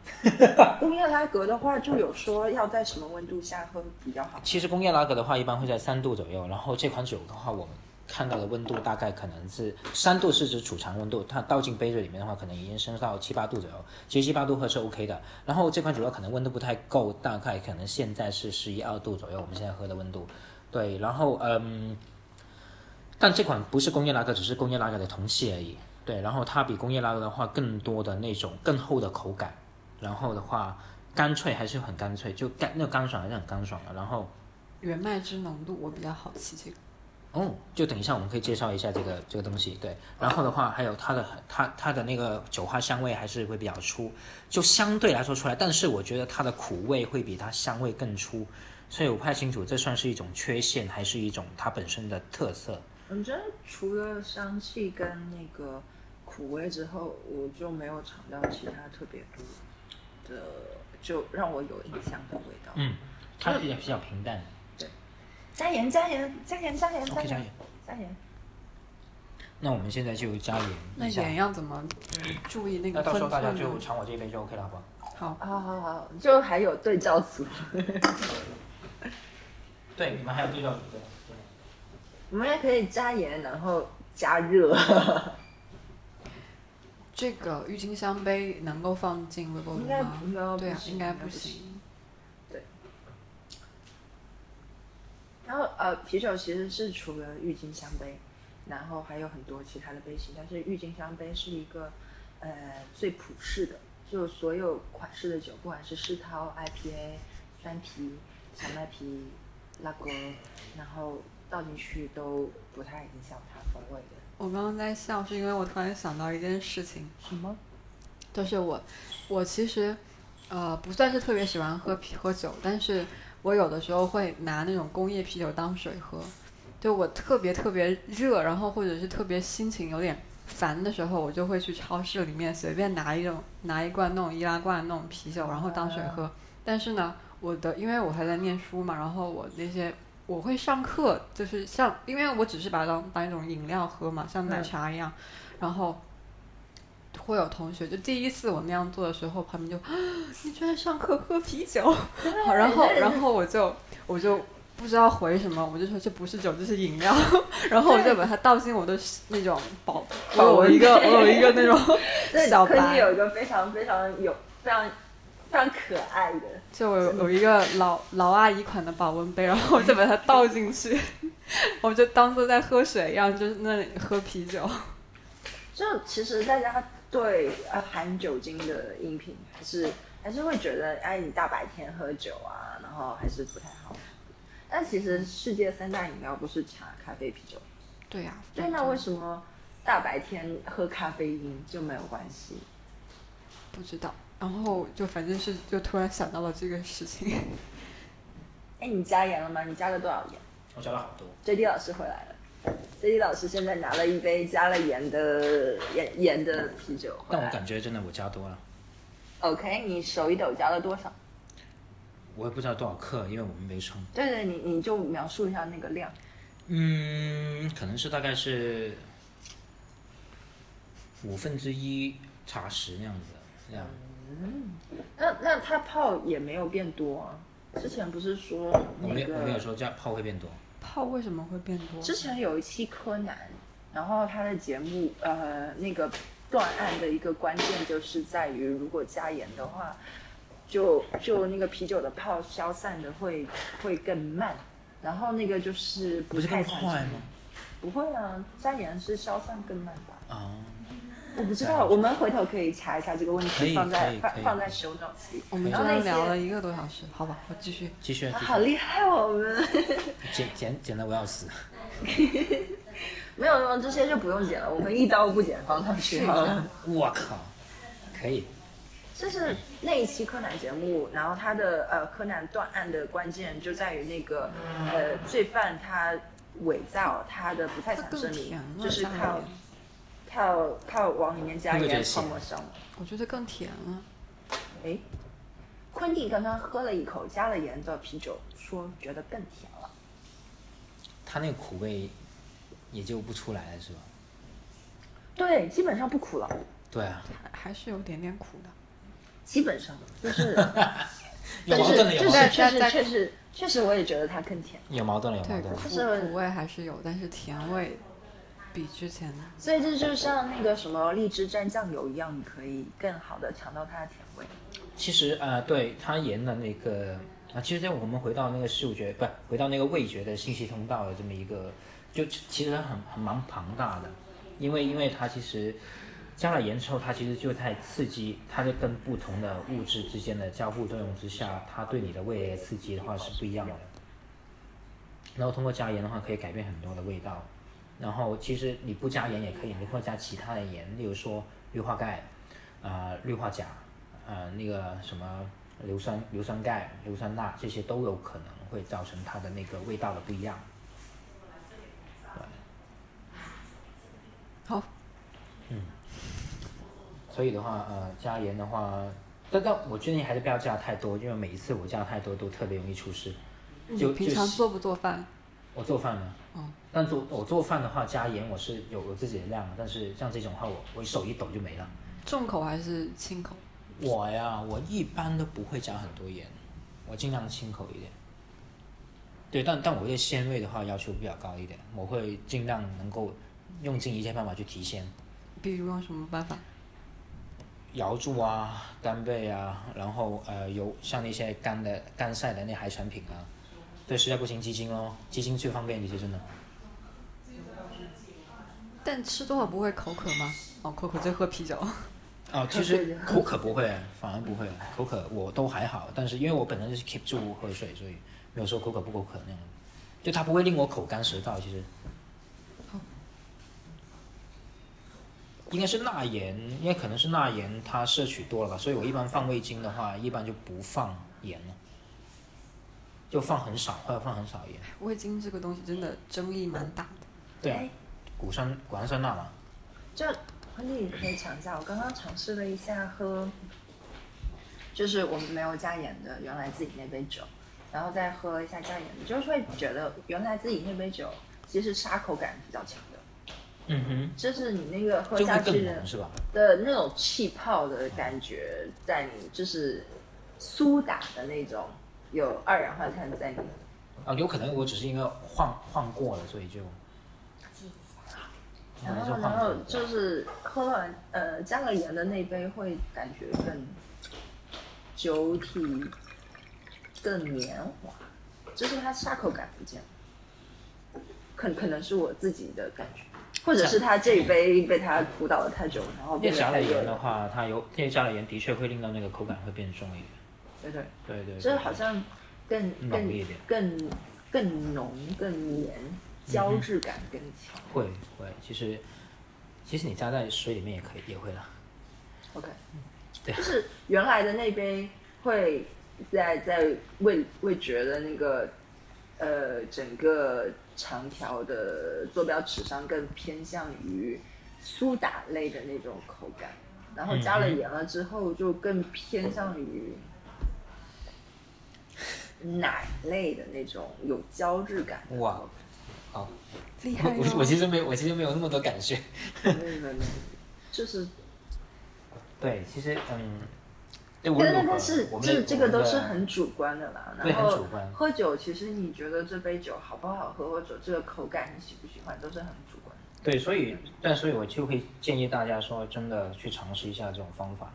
S2: 工业拉格的话，就有说要在什么温度下喝比较好。
S3: 其实工业拉格的话，一般会在三度左右，然后这款酒的话，我们看到的温度大概可能是三度是指储藏温度，它倒进杯子里面的话，可能已经升到七八度左右。其实七八度喝是 OK 的。然后这款酒可能温度不太够，大概可能现在是十一二度左右，我们现在喝的温度。对，然后嗯，但这款不是工业拉格，只是工业拉格的同系而已。对，然后它比工业拉格的话更多的那种更厚的口感，然后的话干脆还是很干脆，就干那干爽还是很干爽的。然后
S1: 原麦汁浓度我比较好奇这个。
S3: 哦，就等一下我们可以介绍一下这个这个东西，对。然后的话，还有它的它它的那个酒花香味还是会比较粗，就相对来说出来，但是我觉得它的苦味会比它香味更粗，所以我不太清楚这算是一种缺陷还是一种它本身的特色。
S2: 我觉得除了香气跟那个苦味之后，我就没有尝到其他特别多的，就让我有印象的味道。
S3: 嗯，它比较比较平淡。
S2: 加盐，加盐，加盐，加盐，
S3: 加盐。
S2: 加盐。
S3: 那我们现在就加盐
S1: 那
S3: 一下。
S1: 盐要怎么注意那个
S3: 那到时候大家就？尝我这一杯就 OK 了，好不好？
S1: 好，
S2: 好好好，就还有对照组，
S3: 对，你们还有对照组对。
S2: 我们也可以加盐，然后加热。
S1: 这个郁金香杯能够放进微波炉吗？
S2: 应该
S1: 对啊应该不
S2: 行
S1: 行。
S2: 然后呃，啤酒其实是除了郁金香杯，然后还有很多其他的杯型，但是郁金香杯是一个呃最普适的，就所有款式的酒，不管是世涛、IPA、酸啤、小麦啤、拉格，然后倒进去都不太影响它风味的。
S1: 我刚刚在笑，是因为我突然想到一件事情，
S2: 什么？
S1: 就是我，我其实，呃，不算是特别喜欢喝啤喝酒，但是我有的时候会拿那种工业啤酒当水喝。就我特别特别热，然后或者是特别心情有点烦的时候，我就会去超市里面随便拿一种拿一罐那种易拉罐那种啤酒，然后当水喝。但是呢，我的因为我还在念书嘛，然后我那些我会上课，就是像因为我只是把它当当一种饮料喝嘛，像奶
S2: 嗯
S1: 茶一样，然后。会有同学就第一次我那样做的时候，旁边就，啊你居然上课喝啤酒，好然后然后我就我就不知道回什么，我就说这不是酒，这是饮料，然后我就把它倒进我的那种保，我有一个我有一个那种，小白，
S2: 有一个非常非常有非常非常可爱的。
S1: 就有有一个老老阿姨款的保温杯，然后我就把它倒进去，我就当做在喝水一样，就是那里喝啤酒。
S2: 就其实大家对呃含酒精的饮品还是还是会觉得，哎，你大白天喝酒啊，然后还是不太好。但其实世界三大饮料不是茶、咖啡、啤酒。
S1: 对呀、
S2: 对，那为什么大白天喝咖啡因就没有关系？
S1: 不知道？然后就反正是就突然想到了这个事情。
S2: 哎，你加盐了吗？你加了多少盐
S3: 我加了好多。
S2: ？J D 老师回来了。J D 老师现在拿了一杯加了盐的盐盐的啤酒回
S3: 但我。感觉真的我加多了
S2: ，OK，你手一抖加了多少？
S3: 我也不知道多少克，因为我们没称。
S2: 对对，你你就描述一下那个量。
S3: 嗯，可能是大概是五分之一茶匙那样子，这样。
S2: 那那它泡也没有变多啊。之前不是说那
S3: 我没有我没有，说这样泡会变多。
S1: 泡为什么会变多？
S2: 之前有一期柯南，然后他的节目呃那个断案的一个关键就是在于，如果加盐的话，就就那个啤酒的泡消散的会会更慢，然后那个就是
S3: 不是更快吗？
S2: 不会啊，加盐是消散更慢吧？
S3: 啊，
S2: 我不知道，我们回头可以查一下这个问题，放在放放在 show notes 里。
S1: 我们居
S2: 然后那些
S1: 然聊了一个多小时，好吧，我继续。
S3: 继续
S2: 好，厉害哦，我们
S3: 剪剪剪的我要死。
S2: 没有没有这些就不用剪了，我们一刀不剪放上去好了。
S3: 我靠，可以。
S2: 就是那一期柯南节目，然后他的呃柯南断案的关键就在于那个呃罪犯他伪造他的不在场证明，，就是
S1: 加
S2: 靠
S1: 盐
S2: 靠靠往里面加盐泡沫烧。
S1: 我觉得更甜了。
S2: 哎，昆蒂刚刚喝了一口加了盐的啤酒，说觉得更甜了。
S3: 它那个苦味也就不出来了，是吧？
S2: 对，基本上不苦了，
S3: 对啊，
S1: 还还是有点点苦的。
S2: 基本上 就是，
S3: 有
S2: 但是
S3: 矛盾了，有矛盾了，
S2: 是确实确实确实我也觉得它更甜。
S3: 有矛盾了，有，矛盾了。
S1: 苦
S2: 就是
S1: 苦味还是有，但是甜味比之前
S2: 所以这就像那个什么荔枝蘸酱油一样，你可以更好的尝到它的甜味。
S3: 其实呃，对它盐的那个啊，其实在我们回到那个嗅觉，不回到那个味觉的信息通道的这么一个，就其实很很蛮庞大的，因为因为它其实加了盐之后，它其实就在刺激，它就跟不同的物质之间的交互作用之下，它对你的味蕾刺激的话是不一样的。然后通过加盐的话，可以改变很多的味道。然后其实你不加盐也可以，你或者加其他的盐，例如说氯化钙，啊、氯化钾，呃，那个什么硫酸硫酸钙、硫酸钠这些都有可能会造成它的那个味道的不一样。
S1: 好，嗯
S3: 所以的话，呃，加盐的话，但但我建议还是不要加太多，因为每一次我加太多都特别容易出事。就
S1: 你平常做不做饭？
S3: 我做饭呢，
S1: 哦
S3: 但做我做饭的话加盐我是有我自己的量，但是像这种话我我手一抖就没了。
S1: 重口还是轻口？
S3: 我呀，我一般都不会加很多盐，我尽量轻口一点。对，但但我对鲜味的话要求比较高一点，我会尽量能够用尽一切办法去提鲜，
S1: 比如用什么办法？
S3: 瑶柱啊、干贝啊，然后呃有像那些干的干晒的那海产品啊，对，实在不行鸡精咯，鸡精最方便，其实真的。
S1: 但吃多了不会口渴吗？哦，口渴就喝啤酒。
S3: 哦，其实口渴不会，反而不会，口渴我都还好，但是因为我本身就是 keep 住喝水，所以没有说口渴不口渴那样，就它不会令我口干舌燥，其实。应该是钠盐，因为可能是钠盐它摄取多了吧，所以我一般放味精的话，一般就不放盐了，就放很少或者放很少盐。
S1: 味精这个东西真的争议蛮大的。
S3: 对啊
S2: 哎，
S3: 谷酸谷氨酸钠嘛，
S2: 就昆弟可以尝一下，我刚刚尝试了一下喝，就是我们没有加盐的原来自己那杯酒，然后再喝一下加盐的，就是会觉得原来自己那杯酒其实沙口感比较强的，
S3: 嗯哼
S2: 就是你那个，喝下去的
S3: 是吧？
S2: 的那种气泡的感觉，在你就是苏打的那种有二氧化碳在里面。
S3: 啊，有可能我只是因为晃晃过了，所以就。
S2: 然后，然后就是喝完呃加了盐的那杯会感觉更酒体更绵滑，就是它下口感不见了。可可能是我自己的感觉，或者是他这一杯被他苦倒了太久，然后
S3: 变加了。盐的话，它有因为加了盐的确会令到那个口感会变重一点。
S2: 对对，
S3: 对对，
S2: 就是好像更更
S3: 浓一点
S2: 更更浓、更黏，胶质感更强。
S3: 会会，其实其实你加在水里面也可以，也会啦。
S2: OK，
S3: 对。
S2: 就是原来的那杯会在在味味觉的那个呃整个长条的坐标尺上更偏向于苏打类的那种口感，然后加了盐了之后就更偏向于奶类的那种有胶质感的
S3: 哇
S2: 口
S3: 好，
S1: 厉害
S3: 我我
S1: 哦！
S3: 其实没有，我其实没有那么多感觉。
S2: 没有没有，就是
S3: 对，其实嗯，
S2: 但但但是这这个都是很主观的啦。
S3: 对
S2: 然后
S3: 很主观
S2: 喝酒，其实你觉得这杯酒好不好喝，或者这个口感你喜不喜欢，都是很主观的。
S3: 对，所以但所以我就会建议大家说，真的去尝试一下这种方法。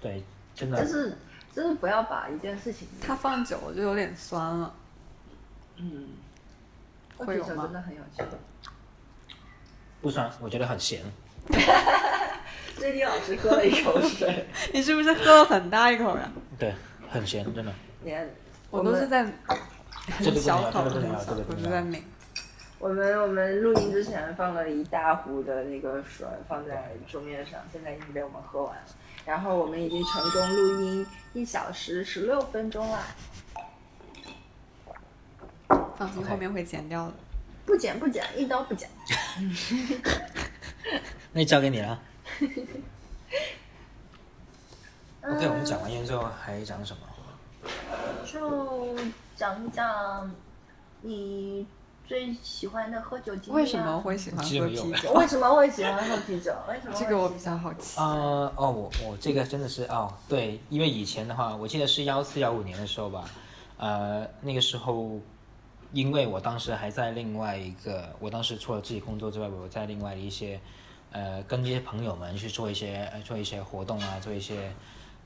S3: 对，真的
S2: 就是就是不要把一件事情，
S1: 它放久了就有点酸了。
S2: 嗯，
S1: 会有吗
S2: 喝酒真的很有趣。
S3: 不酸，我觉得很咸。
S2: 最近老师喝了一口水，
S1: 你是不是喝了很大一口呀？
S3: 对，很咸，真的。
S2: 你，
S1: 我都是在很小口小口，
S3: 这个不能
S1: 就在抿。
S2: 我们我们录音之前放了一大壶的那个水放在桌面上，现在已经被我们喝完了。然后我们已经成功录音一小时十六分钟啦，
S1: 放心，后面会剪掉的。
S2: 不剪不剪，一刀不剪。
S3: 那交给你了。
S2: 嗯
S3: OK，我们讲完烟之后还讲什么？
S2: 就讲一讲你最喜欢的喝酒经历、啊。
S1: 为什么？会喜欢喝啤酒？
S2: 为什么会喜欢喝啤酒？为什么？
S1: 这个我比较好奇。
S3: 呃，哦，我我这个真的是哦，对，因为以前的话，我记得是幺四幺五年的时候吧，呃，那个时候，因为我当时还在另外一个，我当时除了自己工作之外，我在另外的一些，呃，跟一些朋友们去做一些呃做一些活动啊，做一些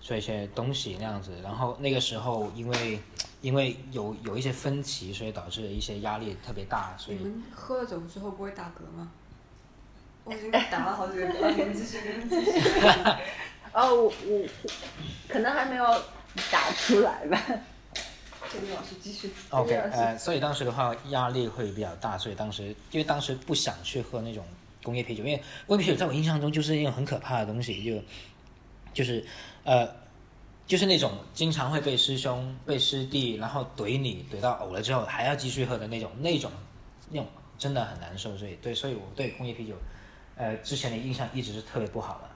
S3: 做一些东西那样子。然后那个时候，因为因为有有一些分歧，所以导致一些压力特别大，所以
S1: 你们喝了酒之后不会打嗝吗？我已经打了好几个嗝了，你们继续，你们继续。
S2: 哦，我我可能还没有打出来吧。
S1: 这里老师继续。
S3: OK，呃，所以当时的话压力会比较大，所以当时因为当时不想去喝那种工业啤酒，因为工业啤酒在我印象中就是一种很可怕的东西，就就是呃就是那种经常会被师兄、被师弟，然后怼你怼到呕了之后还要继续喝的那种，那种那种真的很难受，所以对，所以我对工业啤酒呃之前的印象一直是特别不好的。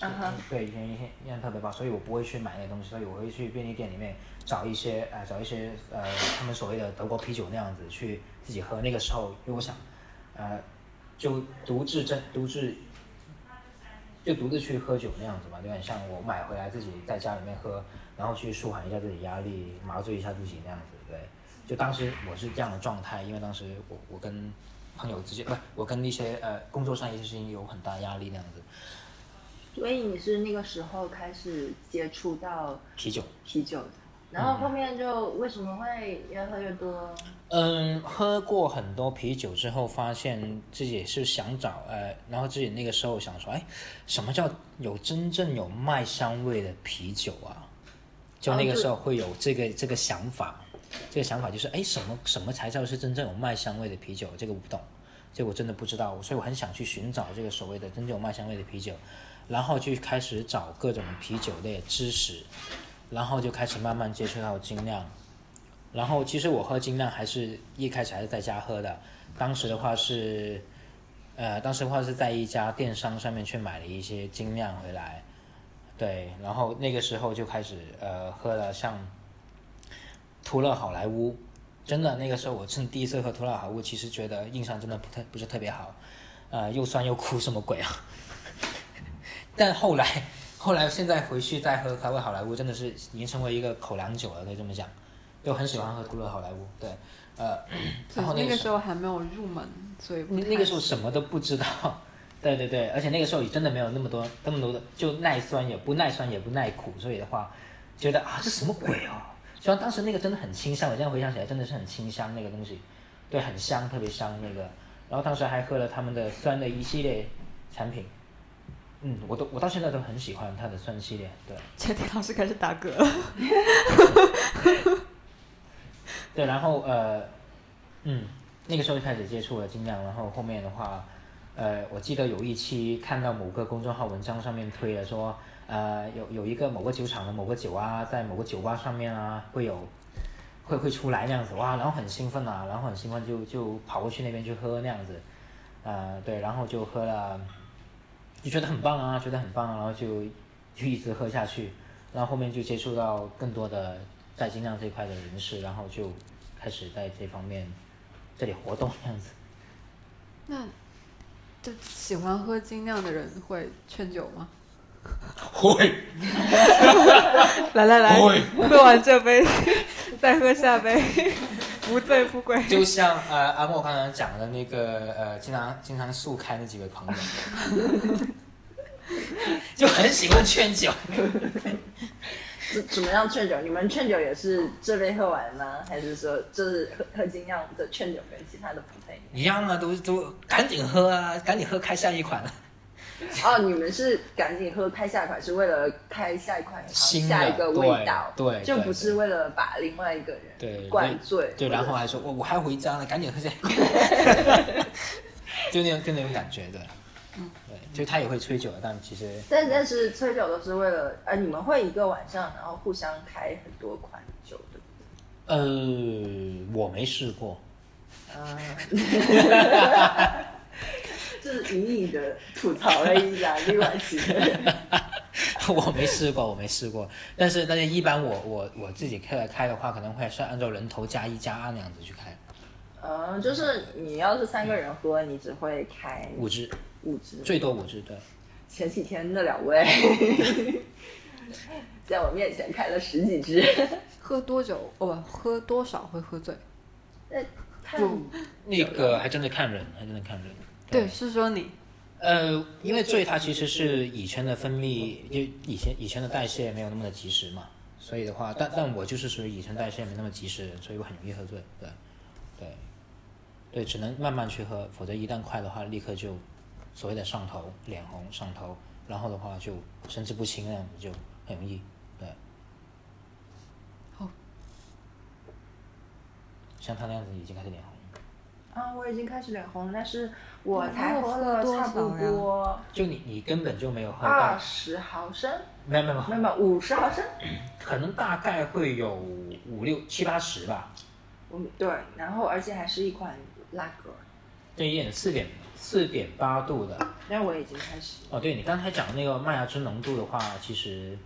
S2: 啊哈，
S3: 对，以前印象印象特别棒，所以我不会去买那些东西，所以我会去便利店里面找一些呃找一些呃他们所谓的德国啤酒那样子去自己喝。那个时候，因为我想，呃，就独自真独自就独自去喝酒那样子嘛，有点像我买回来自己在家里面喝，然后去舒缓一下自己压力，麻醉一下自己那样子。对，就当时我是这样的状态，因为当时我我跟朋友之间不是我跟一些呃工作上一些事情有很大压力那样子。
S2: 所以你是那个时候开始接触到
S3: 啤酒。
S2: 啤酒的，然后后面就为什么会越喝越多？
S3: 嗯，喝过很多啤酒之后，发现自己是想找呃，然后自己那个时候想说，哎，什么叫有真正有麦香味的啤酒啊？就那个时候会有这个这个想法，这个想法就是，哎，什么什么才叫是真正有麦香味的啤酒？这个我不懂，这个我真的不知道，所以我很想去寻找这个所谓的真正有麦香味的啤酒，然后就开始找各种啤酒类的知识，然后就开始慢慢接触到精酿。然后其实我喝精酿还是一开始还是在家喝的，当时的话是，呃，当时的话是在一家电商上面去买了一些精酿回来，对，然后那个时候就开始呃喝了像图勒好莱坞，真的那个时候我趁第一次喝图勒好莱坞，其实觉得印象真的不特不是特别好，呃，又酸又苦，什么鬼啊？但后来后来现在回去再喝开胃好莱坞，真的是已经成为一个口粮酒了，可以这么讲。就很喜欢喝图乐好莱坞，对，呃，然后
S1: 那个
S3: 个时
S1: 时候还没有入门，所以
S3: 那那个时候什么都不知道，对 对对，而且那个时候也真的没有那么多那么多的，就耐酸也不耐酸也不耐苦，所以的话，觉得啊这什么鬼哦？虽然当时那个真的很清香，我现在回想起来真的是很清香那个东西，对，很香，特别香那个。然后当时还喝了他们的酸的一系列产品，嗯，我都我到现在都很喜欢他的酸系列，对。
S1: 陈天老师开始打嗝了。
S3: 对，然后呃，嗯，那个时候就开始接触了精酿，然后后面的话，呃，我记得有一期看到某个公众号文章上面推了说，呃，有有一个某个酒厂的某个酒啊，在某个酒吧上面啊会有，会会出来那样子，哇，然后很兴奋啊，然后很兴奋就就跑过去那边去喝那样子，呃，对，然后就喝了，就觉得很棒啊，觉得很棒，然后就就一直喝下去，然后后面就接触到更多的在精酿这一块的人士，然后就开始在这方面这里活动这样子。
S1: 那，就喜欢喝精酿的人会劝酒吗？
S3: 会，
S1: 来来来，
S3: 会
S1: 喝完这杯，再喝下杯，不醉不归。
S3: 就像呃阿莫刚才讲的那个呃经常经常速开那几位朋友，就很喜欢劝酒。
S2: 怎怎么样劝酒？你们劝酒也是这杯喝完吗？还是说就是喝喝精酿的劝酒跟其他的不太一样？
S3: 一样啊，都都赶紧喝啊，赶紧喝开下一款。
S2: 哦，你们是赶紧喝拍下一款，是为了拍下一款
S3: 新的
S2: 下一个味道，
S3: 对对对
S2: 就不是为了把另外一个人
S3: 对
S2: 灌醉，
S3: 对，然后还说我我还要回家呢，赶紧喝下一款，就那种就那种感觉的。
S1: 嗯。
S3: 对，就他也会吹酒的，但其实
S2: 但但是吹酒都是为了，呃，你们会一个晚上，然后互相开很多款酒，对不
S3: 呃我没试过，
S2: 对？啊，就是隐隐的吐槽了一下另外几个人。
S3: 我没试过，我没试过。但是但是一般我我我自己开开的话，可能会是按照人头加一加二那样子去开，
S2: 嗯，就是你要是三个人喝，你只会开
S3: 五支
S2: 五支。
S3: 最多五支对。
S2: 前几天那两位 在我面前开了十几支，
S1: 喝多久？哦，不，喝多少会喝醉？
S2: 那看
S3: 那个还真的看人，还真的看人。
S1: 对，是说你。
S3: 呃，因为醉它其实是乙醛的分泌，就乙醛乙醛的代谢没有那么的及时嘛，所以的话，但但我就是属于乙醛代谢没那么及时，所以我很容易喝醉，对，对，对，只能慢慢去喝，否则一旦快的话，立刻就所谓的上头、脸红、上头，然后的话就神志不清那样子就很容易，对。
S1: 好。
S3: 像他那样子已经开始脸红。
S2: 啊，我已经开始脸红，但是我才喝了差不多
S3: 就你你根本就没有喝到
S2: 二，十毫升，
S3: 没有没有没有
S2: 没有五十毫升。
S3: 可能大概会有五六七八十吧，
S2: 嗯，对，然后而且还是一款拉格，
S3: 对一点四点四点八度的。
S2: 那我已经开始
S3: 哦，对你刚才讲的那个麦芽汁浓度的话，其实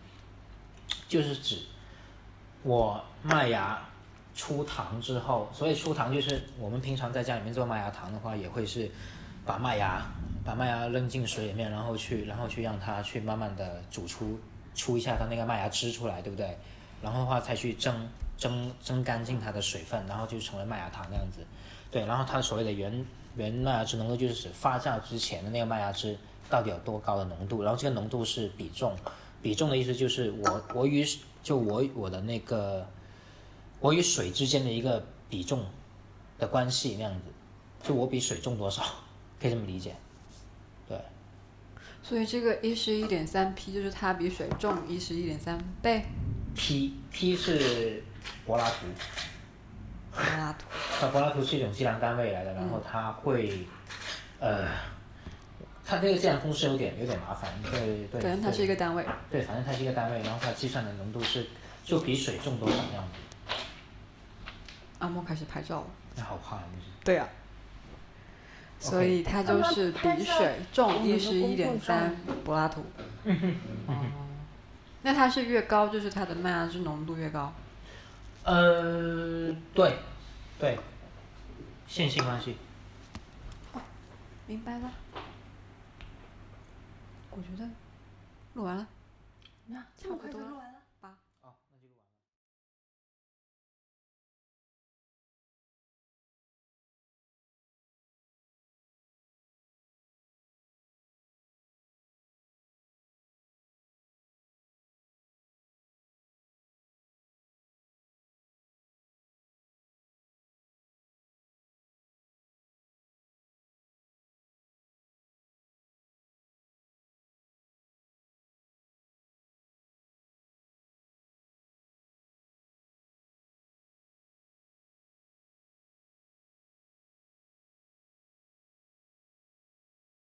S3: 就是指我麦芽出糖之后，所以出糖就是我们平常在家里面做麦芽糖的话，也会是把麦芽把麦芽扔进水里面，然后去然后去让它去慢慢的煮出出一下它那个麦芽汁出来，对不对？然后的话再去蒸蒸蒸干净它的水分，然后就成为麦芽糖那样子。对，然后它所谓的原原麦芽汁浓度就是指发酵之前的那个麦芽汁到底有多高的浓度，然后这个浓度是比重，比重的意思就是我我与就我我的那个我与水之间的一个比重的关系那样子，就我比水重多少，可以这么理解。对，
S1: 所以这个一十一点三 P 就是它比水重一十一点三倍。
S3: P P 是柏拉图，
S1: 柏拉图。
S3: 那柏拉图是一种计量单位来的，然后它会，呃，它这个计量公式有点有点麻烦，对对。
S1: 反正它是一个单位。
S3: 对，反正它是一个单位，然后它计算的浓度是就比水重多少那样子，
S1: 阿莫开始拍照了。
S3: 那好怕就是。
S1: 对啊。所以它就是比水重一十一点三柏拉图。哦。那它是越高，就是它的麦芽汁浓度越高。
S3: 呃，对，对，线性关系。
S1: 明白了。我觉得录完了。
S2: 那
S1: 差不多
S2: 了。